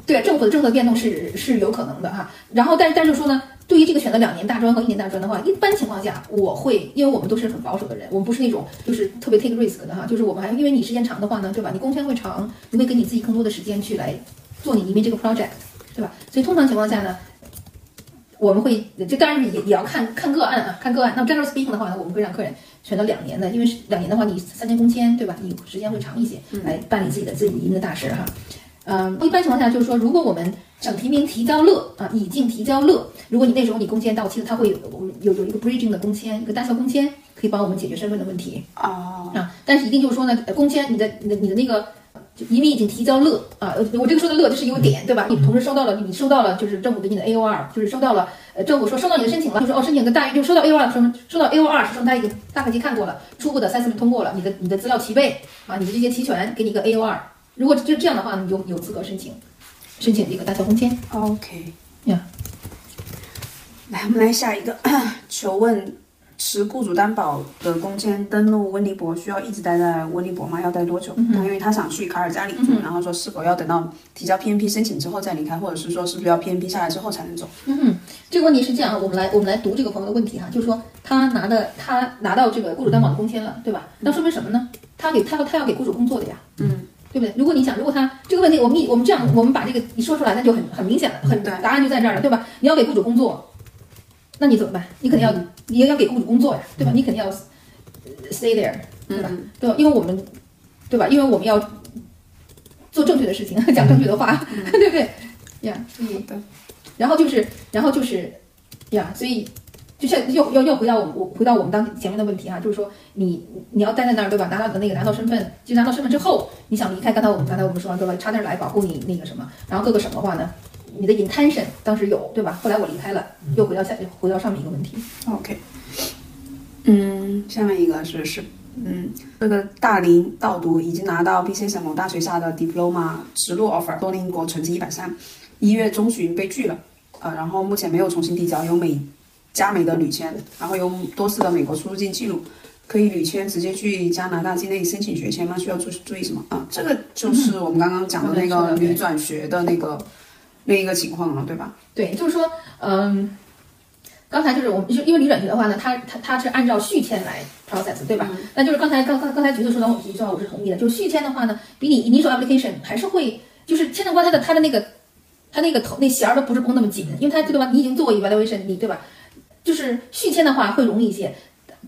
对政府的政策变动是是有可能的哈。然后，但但是说呢，对于这个选择两年大专和一年大专的话，一般情况下我会，因为我们都是很保守的人，我们不是那种就是特别 take risk 的哈，就是我们还因为你时间长的话呢，对吧？你工签会长，你会给你自己更多的时间去来做你移民这个 project，对吧？所以通常情况下呢。我们会，这当然也也要看看个案啊，看个案。那 general speaking 的话呢，我们会让客人选择两年的，因为是两年的话，你三年工签，对吧？你时间会长一些，来办理自己的自己移民的大事哈。嗯，一般情况下就是说，如果我们省提名提交乐啊，已经提交乐，如果你那时候你工签到期了，他会有我们有有一个 bridging 的工签，一个单效工签，可以帮我们解决身份的问题。哦，啊，但是一定就是说呢，呃工签你的你的你的那个就移民已经提交了啊，呃我这个说的乐就是有点对吧？你同时收到了，你收到了就是政府给你的 A O R，就是收到了呃政府说收到你的申请了，就说哦申请个大就收到 A O R 说收到 A O R 是说他已经大概级看过了，初步的 assessment 通过了，你的你的资料齐备啊，你的这些齐全，给你一个 A O R，如果就这样的话，你就有资格申请申请这个大桥工签。OK，呀来，我们来下一个，求问持雇主担保的工签登录温尼伯需要一直待在温尼伯吗？要待多久？他因为他想去卡尔加里住，然后说是否要等到提交 PNP 申请之后再离开，或者是说是不是要 PNP 下来之后才能走？嗯哼，这个问题是这样，我们来我们来读这个朋友的问题哈，就是说他拿的他拿到这个雇主担保的工签了，对吧？那说明什么呢？他给他他要给雇主工作的呀，嗯，对不对？如果你想，如果他这个问题，我们一我们这样，我们把这个你说出来，那就很很明显了，很对答案就在这儿了，对吧？你要给雇主工作，那你怎么办？你肯定要，你也要给雇主工作呀，对吧？你肯定要 stay there，对吧？对吧？因为我们，对吧？因为我们要做正确的事情，讲正确的话，对不对？呀，嗯，对，然后就是，然后就是，呀，所以。就像又又又回到我我回到我们当前面的问题哈、就是说你你要待在那儿对吧？拿到的那个拿到身份，就拿到身份之后，你想离开，刚才我们刚才我们说了对吧？差点来保护你那个什么，然后各个省的话呢，你的 intention 当时有对吧？后来我离开了，又回到下回到上面一个问题。OK，嗯，下面一个是是嗯，这个大龄到读已经拿到 BC 省某大学下的 diploma 直录 offer，多邻国成绩一百三，一月中旬被拒了，呃，然后目前没有重新递交，有美加美的旅签，然后有多次的美国出入境记录。可以旅签直接去加拿大境内申请学签吗？需要注注意什么啊？这个就是我们刚刚讲的那个旅转学的那个那一个情况了，对吧？对，就是说，嗯，刚才就是我们因为旅转学的话呢，它它它是按照续签来 process，对吧？那就是刚才刚刚刚才橘子说的一句话，我是同意的。就是续签的话呢，比你 initial application 还是会，就是签证官他的他的那个他那个头那弦儿都不是绷那么紧，因为他对吧？你已经做过 evaluation，你对吧？就是续签的话会容易一些。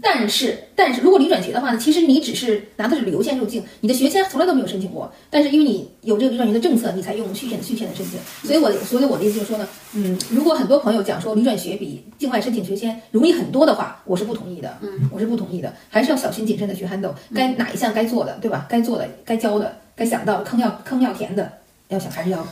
但是，但是如果旅转学的话呢，其实你只是拿的是旅游签入境，你的学签从来都没有申请过。但是因为你有这个旅转学的政策，你才用续签续签的申请。所以我所以我的意思就是说呢，嗯，如果很多朋友讲说旅转学比境外申请学签容易很多的话，我是不同意的。嗯，我是不同意的，还是要小心谨慎的去 handle，该哪一项该做的，对吧？该做的、该教的、该想到坑要坑要填的，要想还是要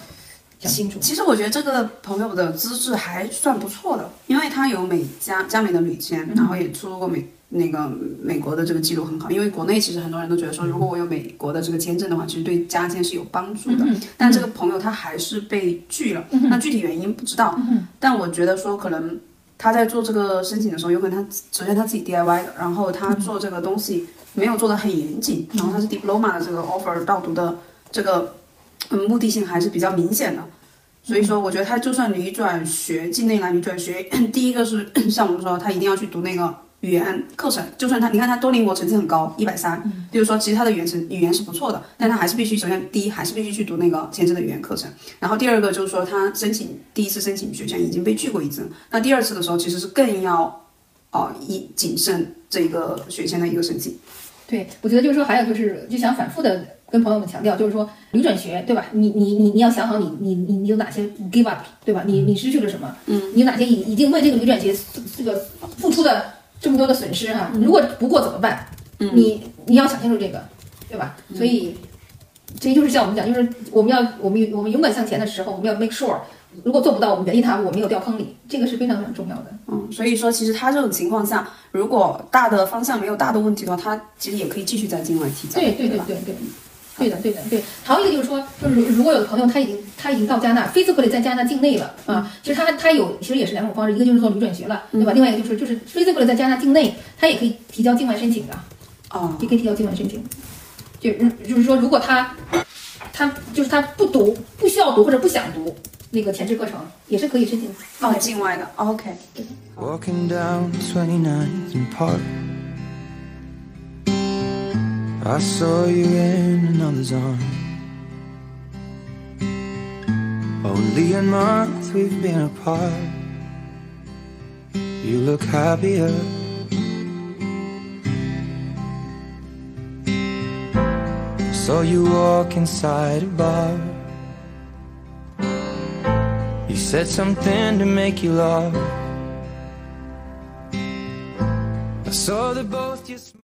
想清楚。其实我觉得这个朋友的资质还算不错的，因为他有美加加美的旅签，然后也出入过美那个美国的这个记录很好。因为国内其实很多人都觉得说，如果我有美国的这个签证的话，其实对加签是有帮助的。但这个朋友他还是被拒了，那具体原因不知道。但我觉得说可能。他在做这个申请的时候，有可能他首先他自己 DIY 的，然后他做这个东西没有做的很严谨，然后他是 diploma 的这个 offer 到读的这个嗯目的性还是比较明显的。所以说，我觉得他就算你转学境内来你转学，第一个是像我们说，他一定要去读那个语言课程。就算他，你看他多邻国成绩很高，一百三，就是说其实他的语言成语言是不错的，但他还是必须首先第一还是必须去读那个签证的语言课程。然后第二个就是说他申请第一次申请学签已经被拒过一次，那第二次的时候其实是更要哦一谨慎这个学签的一个申请。对，我觉得就是说，还有就是，就想反复的跟朋友们强调，就是说，旅转学，对吧？你你你你要想好你你你你有哪些 give up，对吧？你你失去了什么？嗯，你有哪些已已经为这个旅转学这个付出的这么多的损失哈、如果不过怎么办？嗯，你你要想清楚这个，对吧？所以，这就是像我们讲，就是我们要我们我们勇敢向前的时候，我们要 make sure，如果做不到，我们原地踏步，我没有掉坑里，这个是非常非常重要的。嗯，所以说其实他这种情况下，如果大的方向没有大的问题的话，他其实也可以继续在境外提交。对对对吧？对对，对的对的对。还有一个就是说，就是如如果有的朋友他已经他已经到加拿大，physically 在加拿大境内了啊，其实他他有其实也是两种方式，一个就是做旅转学了，对吧？另外一个就是就是 physically 在加拿大境内，他也可以提交境外申请的，哦，也可以提交境外申请。就就是说，如果他他就是他不读，不需要读或者不想读那个前置课程，也是可以申请哦，境外的，OK。I saw you in another's arm. Only a month we've been apart. You look happier. I saw you walk inside a bar. You said something to make you laugh. I saw that both your